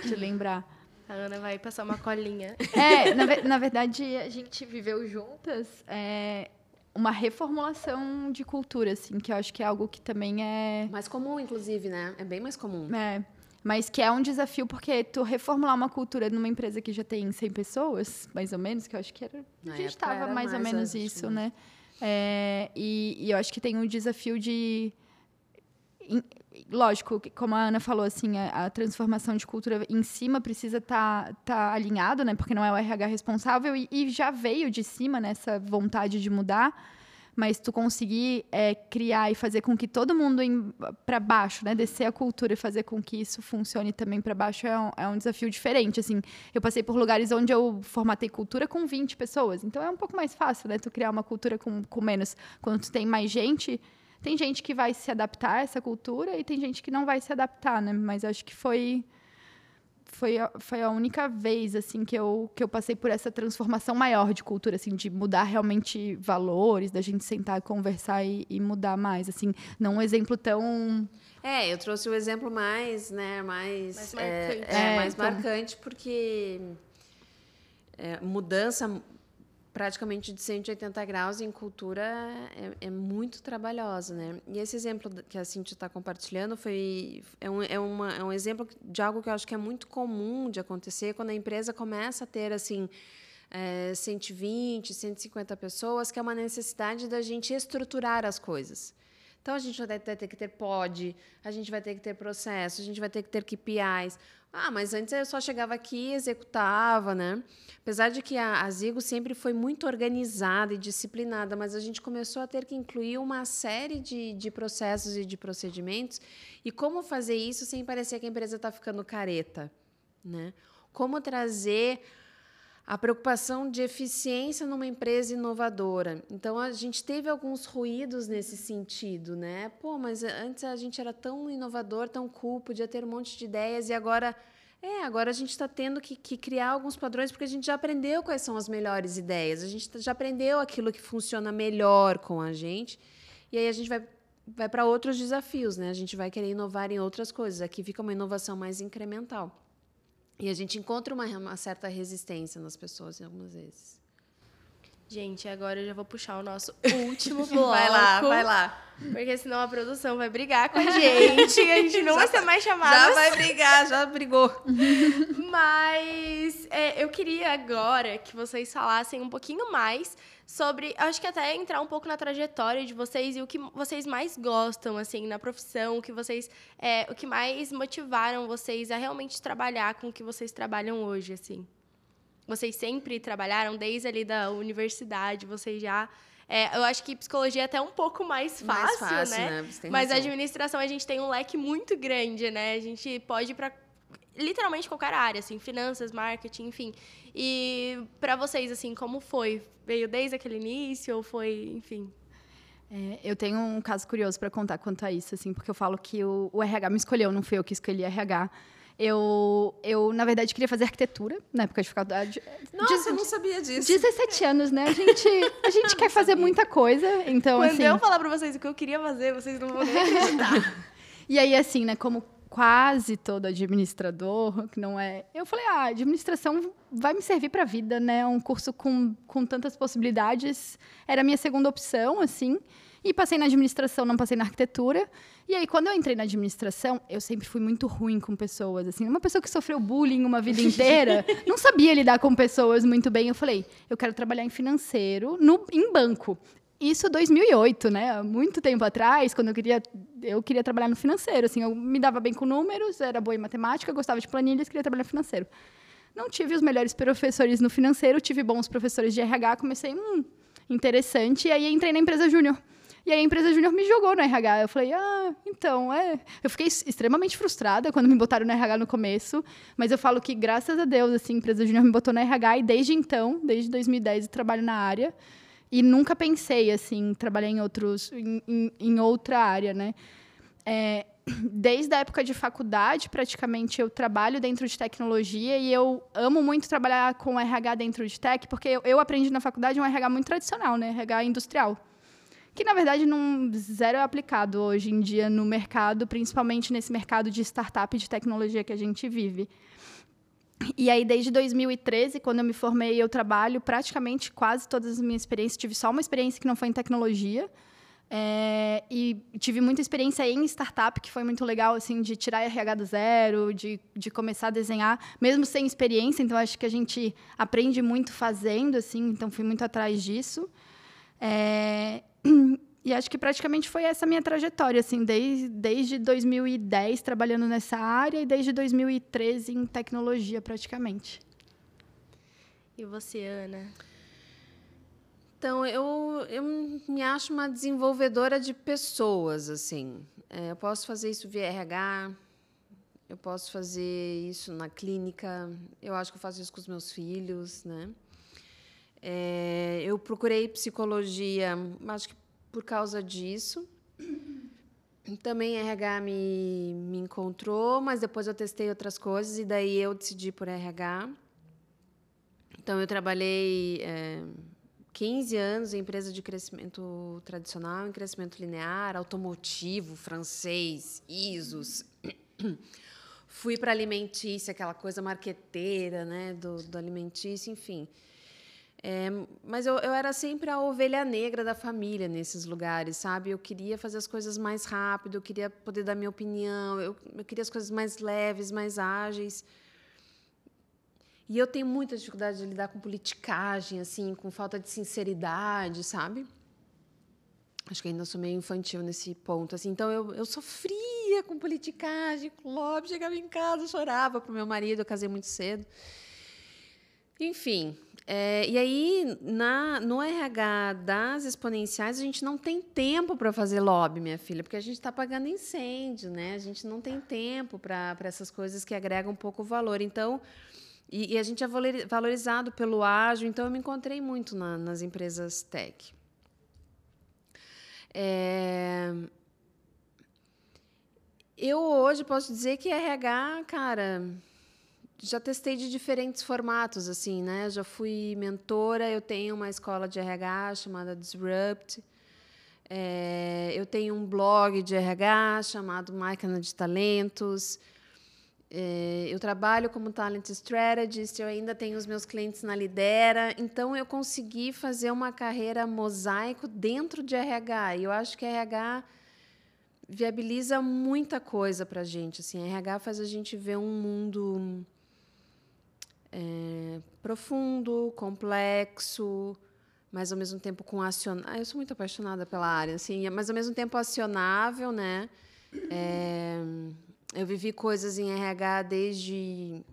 de, lembrar. A Ana vai passar uma colinha. É, na, na verdade, a gente viveu juntas é, uma reformulação de cultura, assim, que eu acho que é algo que também é... Mais comum, inclusive, né? É bem mais comum. É, mas que é um desafio, porque tu reformular uma cultura numa empresa que já tem 100 pessoas, mais ou menos, que eu acho que era... a gente estava mais, mais, ou menos isso, né? É, e, e, eu acho que tem um desafio de. Lógico, como a Ana falou, assim, a, a, transformação de cultura em cima precisa estar tá, tá alinhado, né? Porque não é o RH responsável e, e já veio de cima nessa vontade de mudar mas tu conseguir é, criar e fazer com que todo mundo para baixo, né, descer a cultura e fazer com que isso funcione também para baixo é um, é um, desafio diferente. Assim, eu passei por lugares onde eu formatei cultura com 20 pessoas, então é um pouco mais fácil, né, tu criar uma cultura com, com menos. Quando tu tem mais gente, tem gente que vai se adaptar a essa cultura e tem gente que não vai se adaptar, né? Mas acho que foi foi a, foi a única vez assim que eu, que eu passei por essa transformação maior de cultura, assim, de mudar realmente valores, da gente sentar e conversar e, e mudar mais, assim, não um exemplo tão é, eu trouxe o exemplo mais, né, mais, mais é, marcante, é, é, mais então... marcante porque é, mudança praticamente de 180 graus em cultura é, é, muito trabalhosa, né? E esse exemplo que a Cintia está compartilhando foi é um, é, uma, é um exemplo de algo que eu acho que é muito comum de acontecer quando a empresa começa a ter assim é, 120, 150 pessoas, que é uma necessidade da gente estruturar as coisas. Então a gente vai ter, que ter pod, a gente vai ter que ter processo, a gente vai ter que ter KPIs. Ah, mas antes eu só chegava aqui e executava, né? Apesar de que a, a Zigo sempre foi muito organizada e disciplinada, mas a gente começou a ter que incluir uma série de, de processos e de procedimentos. E como fazer isso sem parecer que a empresa está ficando careta, né? Como trazer a preocupação de eficiência numa empresa inovadora. Então a gente teve alguns ruídos nesse sentido, né? Pô, mas antes a gente era tão inovador, tão cool, podia ter um monte de ideias e agora é, agora a gente está tendo que, que, criar alguns padrões porque a gente já aprendeu quais são as melhores ideias, a gente já aprendeu aquilo que funciona melhor com a gente e aí a gente vai vai para outros desafios, né? A gente vai querer inovar em outras coisas. Aqui fica uma inovação mais incremental. E a gente encontra uma, uma certa resistência nas pessoas algumas vezes. Gente, agora eu já vou puxar o nosso último bloco. vai lá, vai lá. Porque senão a produção vai brigar com a gente. A gente não já, vai ser mais chamada. Já vai brigar, já brigou. Mas é, eu queria agora que vocês falassem um pouquinho mais sobre, acho que até entrar um pouco na trajetória de vocês e o que vocês mais gostam, assim, na profissão, o que vocês, é, o que mais motivaram vocês a realmente trabalhar com o que vocês trabalham hoje, assim. Vocês sempre trabalharam desde ali da universidade, vocês já é, eu acho que psicologia é até um pouco mais fácil, mais fácil né? né? Mas razão. administração a gente tem um leque muito grande, né? A gente pode ir para literalmente qualquer área, assim, finanças, marketing, enfim. E para vocês, assim, como foi? Veio desde aquele início ou foi, enfim? É, eu tenho um caso curioso para contar quanto a isso, assim, porque eu falo que o, o, RH me escolheu, não fui eu que escolhi RH. Eu, eu, na verdade, queria fazer arquitetura na época de faculdade. Nossa, eu não sabia disso. 17 anos, né? A gente, a gente quer fazer muita coisa, então Quando assim... eu falar pra vocês o que eu queria fazer, vocês não vão nem acreditar. E aí, assim, né, como quase todo administrador, que não é... Eu falei, ah, administração vai me servir para a vida, né? Um curso com, com tantas possibilidades. Era a minha segunda opção, assim. E passei na administração, não passei na arquitetura. E aí, quando eu entrei na administração, eu sempre fui muito ruim com pessoas. Assim, uma pessoa que sofreu bullying uma vida inteira, não sabia lidar com pessoas muito bem. Eu falei, eu quero trabalhar em financeiro, no, em banco. Isso 2008, né? Muito tempo atrás, quando eu queria, eu queria trabalhar no financeiro. Assim, eu me dava bem com números, era boa em matemática, gostava de planilhas, queria trabalhar no financeiro. Não tive os melhores professores no financeiro, tive bons professores de RH, comecei, hum, interessante, e aí entrei na empresa júnior. E aí a empresa júnior me jogou no RH. Eu falei, ah, então, é. Eu fiquei extremamente frustrada quando me botaram no RH no começo, mas eu falo que, graças a Deus, assim, a empresa júnior me botou no RH e desde então, desde 2010, eu trabalho na área. E nunca pensei, assim, trabalhar em, outros, em, em, em outra área, né? É, desde a época de faculdade, praticamente, eu trabalho dentro de tecnologia e eu amo muito trabalhar com RH dentro de tech, porque eu, eu aprendi na faculdade um RH muito tradicional, né? RH industrial. Que, na verdade, não zero é aplicado hoje em dia no mercado, principalmente nesse mercado de startup de tecnologia que a gente vive. E aí, desde 2013, quando eu me formei, eu trabalho praticamente quase todas as minhas experiências. Tive só uma experiência que não foi em tecnologia. É, e tive muita experiência em startup, que foi muito legal, assim, de tirar RH do zero, de, de começar a desenhar, mesmo sem experiência. Então, acho que a gente aprende muito fazendo, assim. Então, fui muito atrás disso. É, e acho que praticamente foi essa minha trajetória, assim, desde, desde 2010 trabalhando nessa área e desde 2013 em tecnologia, praticamente. E você, Ana? Então, eu, eu me acho uma desenvolvedora de pessoas, assim. É, eu posso fazer isso via RH, eu posso fazer isso na clínica, eu acho que eu faço isso com os meus filhos, né? É, eu procurei psicologia, acho que por causa disso. Também RH me, me encontrou, mas depois eu testei outras coisas e daí eu decidi por RH. Então, eu trabalhei é, 15 anos em empresa de crescimento tradicional, em crescimento linear, automotivo, francês, ISOs. Fui para alimentícia, aquela coisa marqueteira né, do, do alimentício, enfim. É, mas eu, eu era sempre a ovelha negra da família nesses lugares, sabe? Eu queria fazer as coisas mais rápido, eu queria poder dar minha opinião, eu, eu queria as coisas mais leves, mais ágeis. E eu tenho muita dificuldade de lidar com politicagem, assim, com falta de sinceridade, sabe? Acho que ainda sou meio infantil nesse ponto, assim. Então eu, eu sofria com politicagem, com lobby, chegava em casa, chorava para o meu marido, eu casei muito cedo. Enfim, é, e aí, na, no RH das exponenciais, a gente não tem tempo para fazer lobby, minha filha, porque a gente está pagando incêndio, né? A gente não tem tempo para essas coisas que agregam pouco valor. Então, e, e, a gente é valorizado pelo ágil, então eu me encontrei muito na, nas empresas tech. É, eu hoje posso dizer que RH, cara, já testei de diferentes formatos, assim, né? Já fui mentora, eu tenho uma escola de RH chamada Disrupt. É, eu tenho um blog de RH chamado Máquina de Talentos. É, eu trabalho como Talent Strategist, eu ainda tenho os meus clientes na Lidera. Então, eu consegui fazer uma carreira mosaico dentro de RH. E eu acho que RH viabiliza muita coisa para a gente. Assim, RH faz a gente ver um mundo é, profundo, complexo, mas ao mesmo tempo com acionável. Ah, eu sou muito apaixonada pela área, assim, mas ao mesmo tempo acionável, né? É, eu vivi coisas em RH desde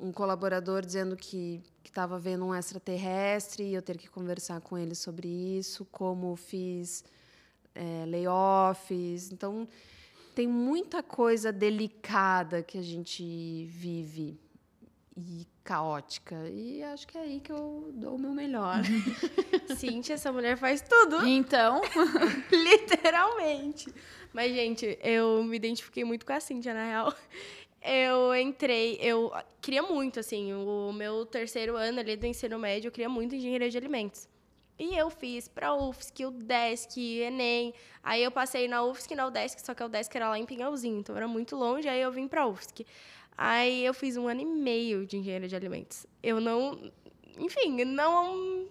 um colaborador dizendo que estava vendo um extraterrestre e eu ter que conversar com ele sobre isso, como fiz é, layoffs. Então, tem muita coisa delicada que a gente vive e caótica. E acho que é aí que eu dou o meu melhor. Cíntia, essa mulher faz tudo. Então, literalmente. Mas, gente, eu me identifiquei muito com a Cíntia, na real. eu entrei, eu queria muito, assim, o meu terceiro ano ali do ensino médio, eu queria muito engenharia de alimentos. E eu fiz para UFSC, o DESC, Enem. Aí eu passei na UFSC e na UDESC, só que a UDESC era lá em Pinhalzinho, então era muito longe, aí eu vim para UFSC. Aí eu fiz um ano e meio de engenharia de alimentos. Eu não. Enfim, não.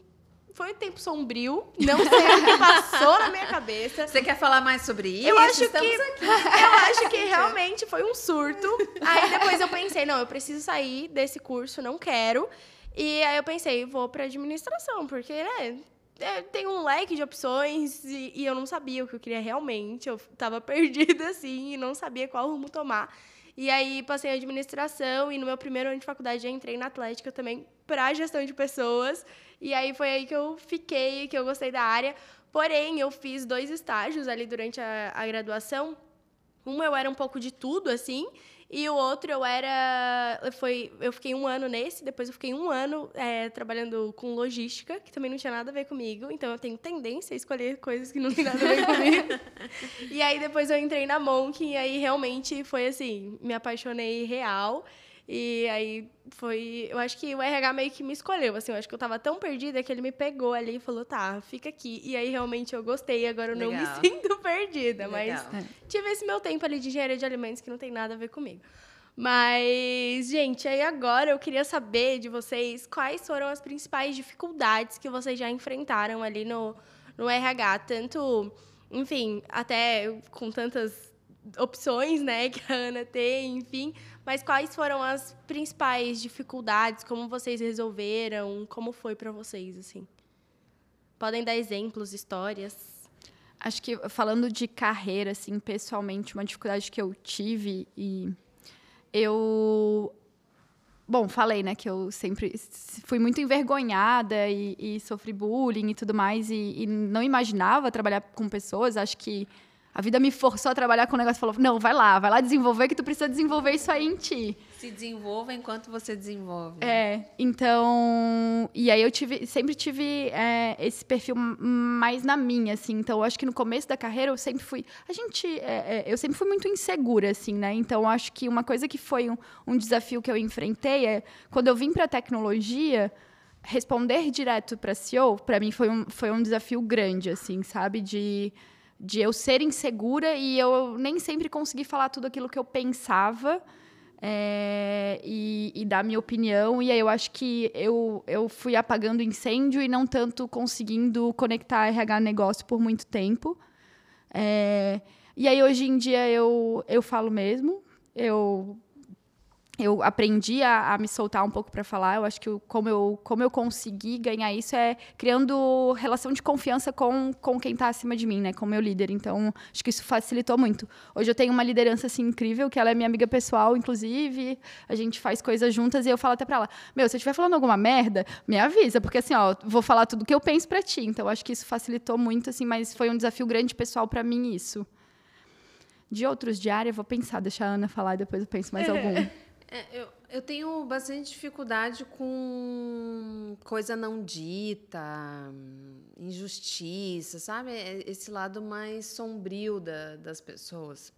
Foi um tempo sombrio. Não sei o que passou na minha cabeça. Você quer falar mais sobre isso? Eu acho Estamos que. Aqui. Eu acho que realmente foi um surto. Aí depois eu pensei, não, eu preciso sair desse curso, não quero. E aí eu pensei, vou para administração, porque, né, é, tem um leque de opções e, e, eu não sabia o que eu queria realmente. Eu estava perdida, assim, e não sabia qual rumo tomar. E aí passei a administração e no meu primeiro ano de faculdade já entrei na Atlética também para gestão de pessoas. E aí foi aí que eu fiquei, que eu gostei da área. Porém, eu fiz dois estágios ali durante a, a graduação. Um eu era um pouco de tudo, assim, e o outro eu era. Foi, eu fiquei um ano nesse, depois eu fiquei um ano é, trabalhando com logística, que também não tinha nada a ver comigo. Então eu tenho tendência a escolher coisas que não tem nada a ver comigo. e aí depois eu entrei na Monk e aí realmente foi assim, me apaixonei real. E aí foi. Eu acho que o RH meio que me escolheu. Assim, eu acho que eu tava tão perdida que ele me pegou ali e falou: tá, fica aqui. E aí realmente eu gostei. Agora eu Legal. não me sinto perdida. Legal. Mas tive esse meu tempo ali de engenharia de alimentos que não tem nada a ver comigo. Mas, gente, aí agora eu queria saber de vocês quais foram as principais dificuldades que vocês já enfrentaram ali no, no RH. Tanto, enfim, até com tantas opções, né, que a Ana tem, enfim. Mas quais foram as principais dificuldades? Como vocês resolveram? Como foi para vocês, assim? Podem dar exemplos, histórias? Acho que falando de carreira, assim, pessoalmente, uma dificuldade que eu tive e eu bom, falei, né, que eu sempre fui muito envergonhada e, e sofri bullying e tudo mais e, e, não imaginava trabalhar com pessoas. Acho que a vida me forçou a trabalhar com o negócio. Falou, não, vai lá, vai lá desenvolver que tu precisa desenvolver isso aí em ti. Se desenvolva enquanto você desenvolve. É, então... E aí eu tive, sempre tive é, esse perfil mais na minha, assim. Então, eu acho que no começo da carreira eu sempre fui... A gente... É, é, eu sempre fui muito insegura, assim, né? Então, eu acho que uma coisa que foi um, um desafio que eu enfrentei é... Quando eu vim para a tecnologia responder direto para CEO, para mim foi um, foi um desafio grande, assim, sabe? De de eu ser insegura e eu nem sempre consegui falar tudo aquilo que eu pensava é, e, e, dar minha opinião. E aí eu acho que eu, eu fui apagando incêndio e não tanto conseguindo conectar RH negócio por muito tempo. É, e aí hoje em dia eu, eu falo mesmo, eu eu aprendi a, a, me soltar um pouco para falar. Eu acho que eu, como, eu, como eu consegui ganhar isso é criando relação de confiança com, com quem está acima de mim, né? Com o meu líder. Então, acho que isso facilitou muito. Hoje eu tenho uma liderança assim incrível, que ela é minha amiga pessoal, inclusive. A gente faz coisas juntas e eu falo até para ela: Meu, se eu estiver falando alguma merda, me avisa, porque assim, ó, vou falar tudo que eu penso para ti. Então, acho que isso facilitou muito, assim, mas foi um desafio grande pessoal para mim isso. De outros de área, vou pensar, deixar a Ana falar e depois eu penso mais algum. É, eu, eu tenho bastante dificuldade com coisa não dita, injustiça, sabe? É, esse lado mais sombrio da, das pessoas.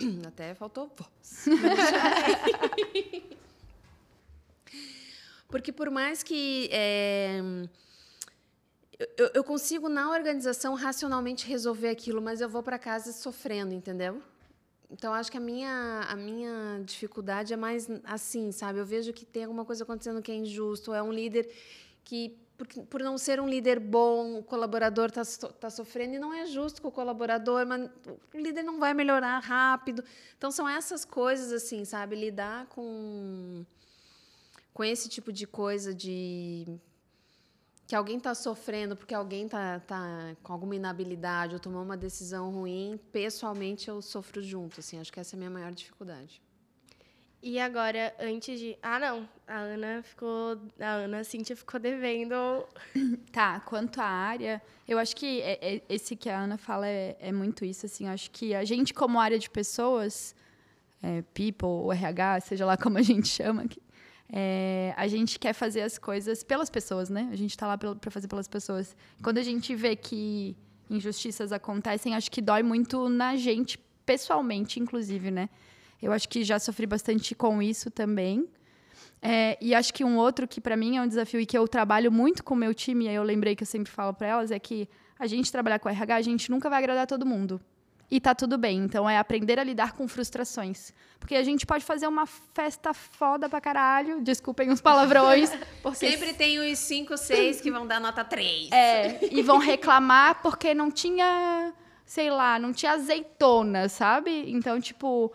Até faltou voz. Porque por mais que é, eu, eu consigo na organização racionalmente resolver aquilo, mas eu vou para casa sofrendo, entendeu? Então, acho que a minha, a minha dificuldade é mais assim, sabe? Eu vejo que tem alguma coisa acontecendo que é injusto, é um líder que, por, por não ser um líder bom, o colaborador está tá sofrendo, e não é justo com o colaborador, mas o líder não vai melhorar rápido. Então, são essas coisas, assim, sabe? Lidar com, com esse tipo de coisa de que alguém está sofrendo porque alguém está tá com alguma inabilidade ou tomou uma decisão ruim, pessoalmente eu sofro junto. Assim, acho que essa é a minha maior dificuldade. E agora, antes de. Ah, não. A Ana ficou. A Ana a Cíntia ficou devendo. Tá, quanto à área, eu acho que é, é, esse que a Ana fala é, é, muito isso. Assim, acho que a gente, como área de pessoas, é, people, RH, seja lá como a gente chama, é, a gente quer fazer as coisas pelas pessoas, né? A gente está lá para fazer pelas pessoas. Quando a gente vê que injustiças acontecem, acho que dói muito na gente, pessoalmente, inclusive, né? Eu acho que já sofri bastante com isso também. É, e acho que um outro que para mim é um desafio e que eu trabalho muito com o meu time, e aí eu lembrei que eu sempre falo para elas, é que a gente trabalhar com RH, a gente nunca vai agradar todo mundo. E tá tudo bem. Então é aprender a lidar com frustrações. Porque a gente pode fazer uma festa foda pra caralho. Desculpem os palavrões. Sempre tem os 5, 6 que vão dar nota 3. É, e vão reclamar porque não tinha, sei lá, não tinha azeitona, sabe? Então, tipo,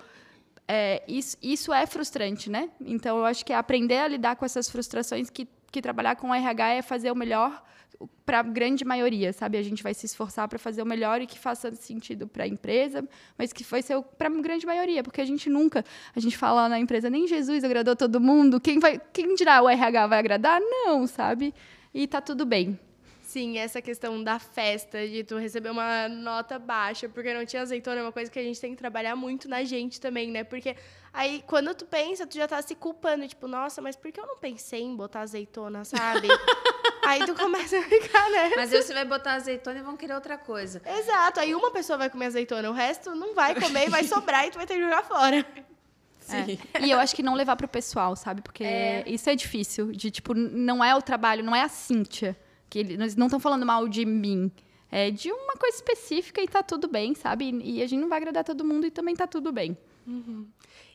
é, isso, isso é frustrante, né? Então, eu acho que é aprender a lidar com essas frustrações que, que trabalhar com RH é fazer o melhor para a grande maioria, sabe? A gente vai se esforçar para fazer o melhor e que faça sentido para a empresa, mas que foi ser para a grande maioria, porque a gente nunca, a gente fala na empresa, nem Jesus agradou todo mundo, quem vai, quem dirá o RH vai agradar? Não, sabe? E tá tudo bem. Sim, essa questão da festa, de tu receber uma nota baixa, porque não tinha azeitona, é uma coisa que a gente tem que trabalhar muito na gente também, né? Porque aí, quando tu pensa, tu já tá se culpando, tipo, nossa, mas por que eu não pensei em botar azeitona, sabe? aí tu começa a ficar, né? Mas aí você vai botar azeitona e vão querer outra coisa. Exato, aí uma pessoa vai comer azeitona, o resto não vai comer, vai sobrar e tu vai ter que jogar fora. Sim. É. E eu acho que não levar pro pessoal, sabe? Porque é. isso é difícil. De, tipo, não é o trabalho, não é a Cíntia que eles não estão falando mal de mim. É de uma coisa específica e tá tudo bem, sabe? E a gente não vai agradar todo mundo e também tá tudo bem. Uhum.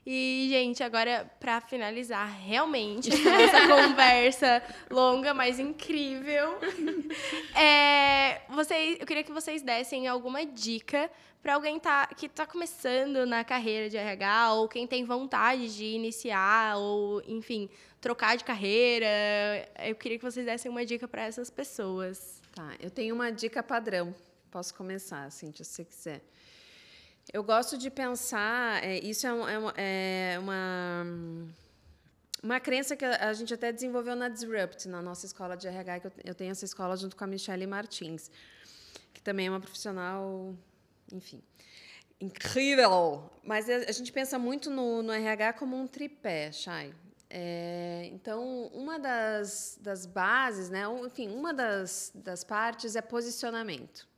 E, gente, agora, para finalizar realmente essa conversa longa, mas incrível, é, vocês, eu queria que vocês dessem alguma dica para alguém tá, que está começando na carreira de RH, ou quem tem vontade de iniciar, ou, enfim, trocar de carreira. Eu queria que vocês dessem uma dica para essas pessoas. Tá, eu tenho uma dica padrão. Posso começar, assim, se você quiser. Eu gosto de pensar, é, isso é, é, é, uma, uma crença que a gente até desenvolveu na Disrupt, na nossa escola de RH, que eu, eu tenho essa escola junto com a Michelle Martins, que também é uma profissional, enfim, incrível. Mas a gente pensa muito no, no RH como um tripé, Chay. É, então, uma das, das bases, né, enfim, uma das, das partes é posicionamento.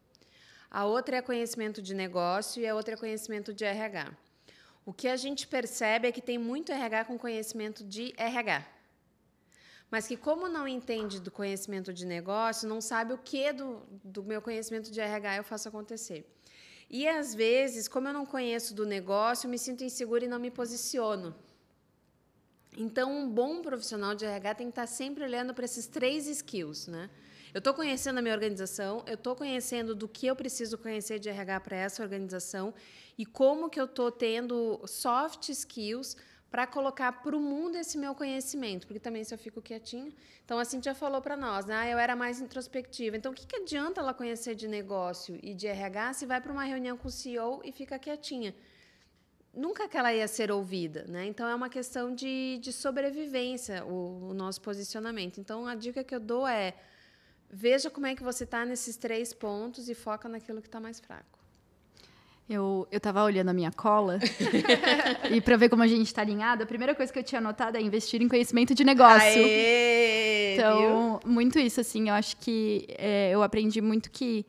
A outra é conhecimento de negócio e a outra é conhecimento de RH. O que a gente percebe é que tem muito RH com conhecimento de RH. Mas que, como não entende do conhecimento de negócio, não sabe o que do, do meu conhecimento de RH eu faço acontecer. E, às vezes, como eu não conheço do negócio, me sinto insegura e não me posiciono. Então, um bom profissional de RH tem que estar sempre olhando para esses três skills, né? Eu estou conhecendo a minha organização, eu estou conhecendo do que eu preciso conhecer de RH para essa organização e como que eu estou tendo soft skills para colocar para o mundo esse meu conhecimento, porque também se eu fico quietinha. Então, a Cintia falou para nós, né? Ah, eu era mais introspectiva. Então, o que, que adianta ela conhecer de negócio e de RH se vai para uma reunião com o CEO e fica quietinha? nunca que ela ia ser ouvida, né? Então é uma questão de, de sobrevivência o, o nosso posicionamento. Então a dica que eu dou é veja como é que você está nesses três pontos e foca naquilo que está mais fraco. Eu, eu tava olhando a minha cola e para ver como a gente está alinhada, a primeira coisa que eu tinha anotado é investir em conhecimento de negócio. Aê, então, viu? muito isso, assim, eu acho que é, eu aprendi muito que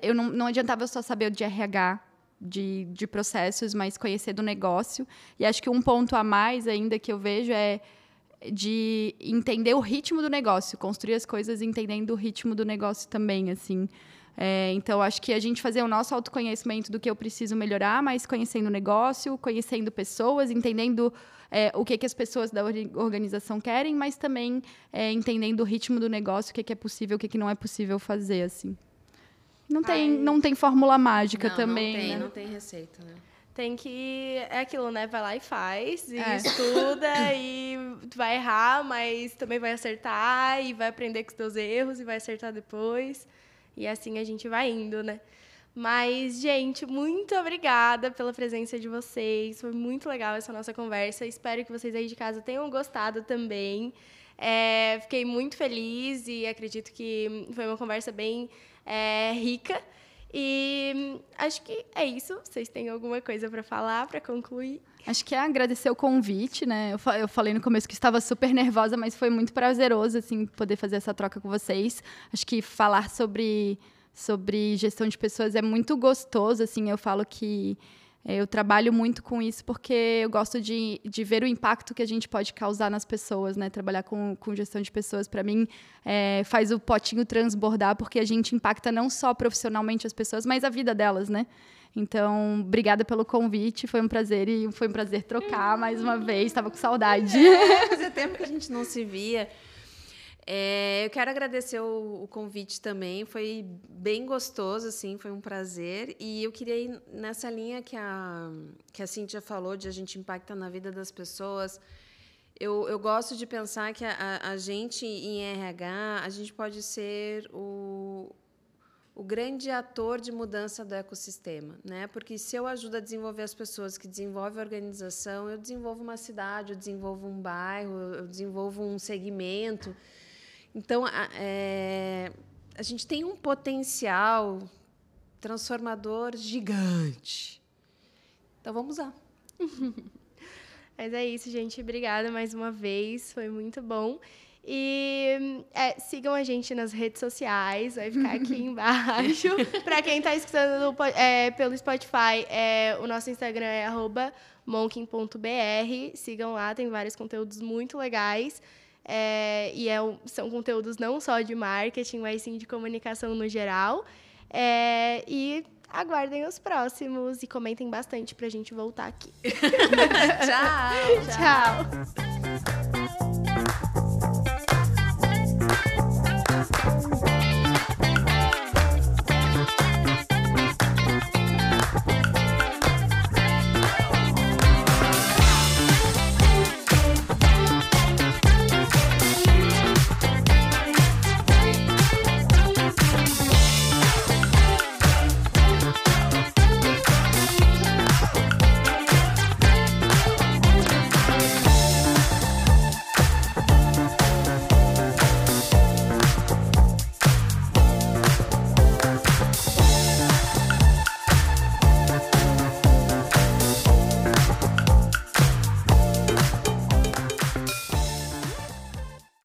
eu não, não adiantava eu só saber de RH, de, de processos, mas conhecer do negócio. E acho que um ponto a mais ainda que eu vejo é de entender o ritmo do negócio, construir as coisas entendendo o ritmo do negócio também, assim. É, então, acho que a gente fazer o nosso autoconhecimento do que eu preciso melhorar, mas conhecendo o negócio, conhecendo pessoas, entendendo é, o que, que as pessoas da organização querem, mas também é, entendendo o ritmo do negócio, o que, que é possível, o que, que não é possível fazer, assim. Não tem, não tem fórmula mágica não, também. Não tem, né? não tem receita, né? Tem que. É aquilo, né? Vai lá e faz, e é. estuda, e vai errar, mas também vai acertar, e vai aprender com os teus erros, e vai acertar depois. E assim a gente vai indo, né? Mas, gente, muito obrigada pela presença de vocês. Foi muito legal essa nossa conversa. Espero que vocês aí de casa tenham gostado também. É, fiquei muito feliz e acredito que foi uma conversa bem é, rica. E acho que é isso. Vocês têm alguma coisa para falar, para concluir? Acho que é agradecer o convite, né? Eu falei no começo que estava super nervosa, mas foi muito prazeroso, assim, poder fazer essa troca com vocês. Acho que falar sobre, sobre gestão de pessoas é muito gostoso, assim. Eu falo que Eu trabalho muito com isso porque eu gosto de, de ver o impacto que a gente pode causar nas pessoas, né? Trabalhar com, com gestão de pessoas, para mim, é, faz o potinho transbordar, porque a gente impacta não só profissionalmente as pessoas, mas a vida delas, né? Então, obrigada pelo convite, foi um prazer e foi um prazer trocar mais uma vez, estava com saudade. É, fazia tempo que a gente não se via. É, eu quero agradecer o, o, convite também, foi bem gostoso, assim, foi um prazer. E eu queria ir nessa linha que a, que a Cintia falou, de a gente impactar na vida das pessoas. Eu, eu gosto de pensar que a, a gente, em RH, a gente pode ser o, o grande ator de mudança do ecossistema, né? Porque se eu ajudo a desenvolver as pessoas que desenvolvem a organização, eu desenvolvo uma cidade, eu desenvolvo um bairro, eu desenvolvo um segmento. Então, a, é, a gente tem um potencial transformador gigante. Então, vamos lá. Mas é isso, gente. Obrigada mais uma vez. Foi muito bom. E é, sigam a gente nas redes sociais, vai ficar aqui embaixo. Para quem está escutando é, pelo Spotify, é, o nosso Instagram é monking.br. Sigam lá, tem vários conteúdos muito legais. É, e é, são conteúdos não só de marketing, mas sim de comunicação no geral. É, e aguardem os próximos e comentem bastante para a gente voltar aqui. Tchau. Tchau.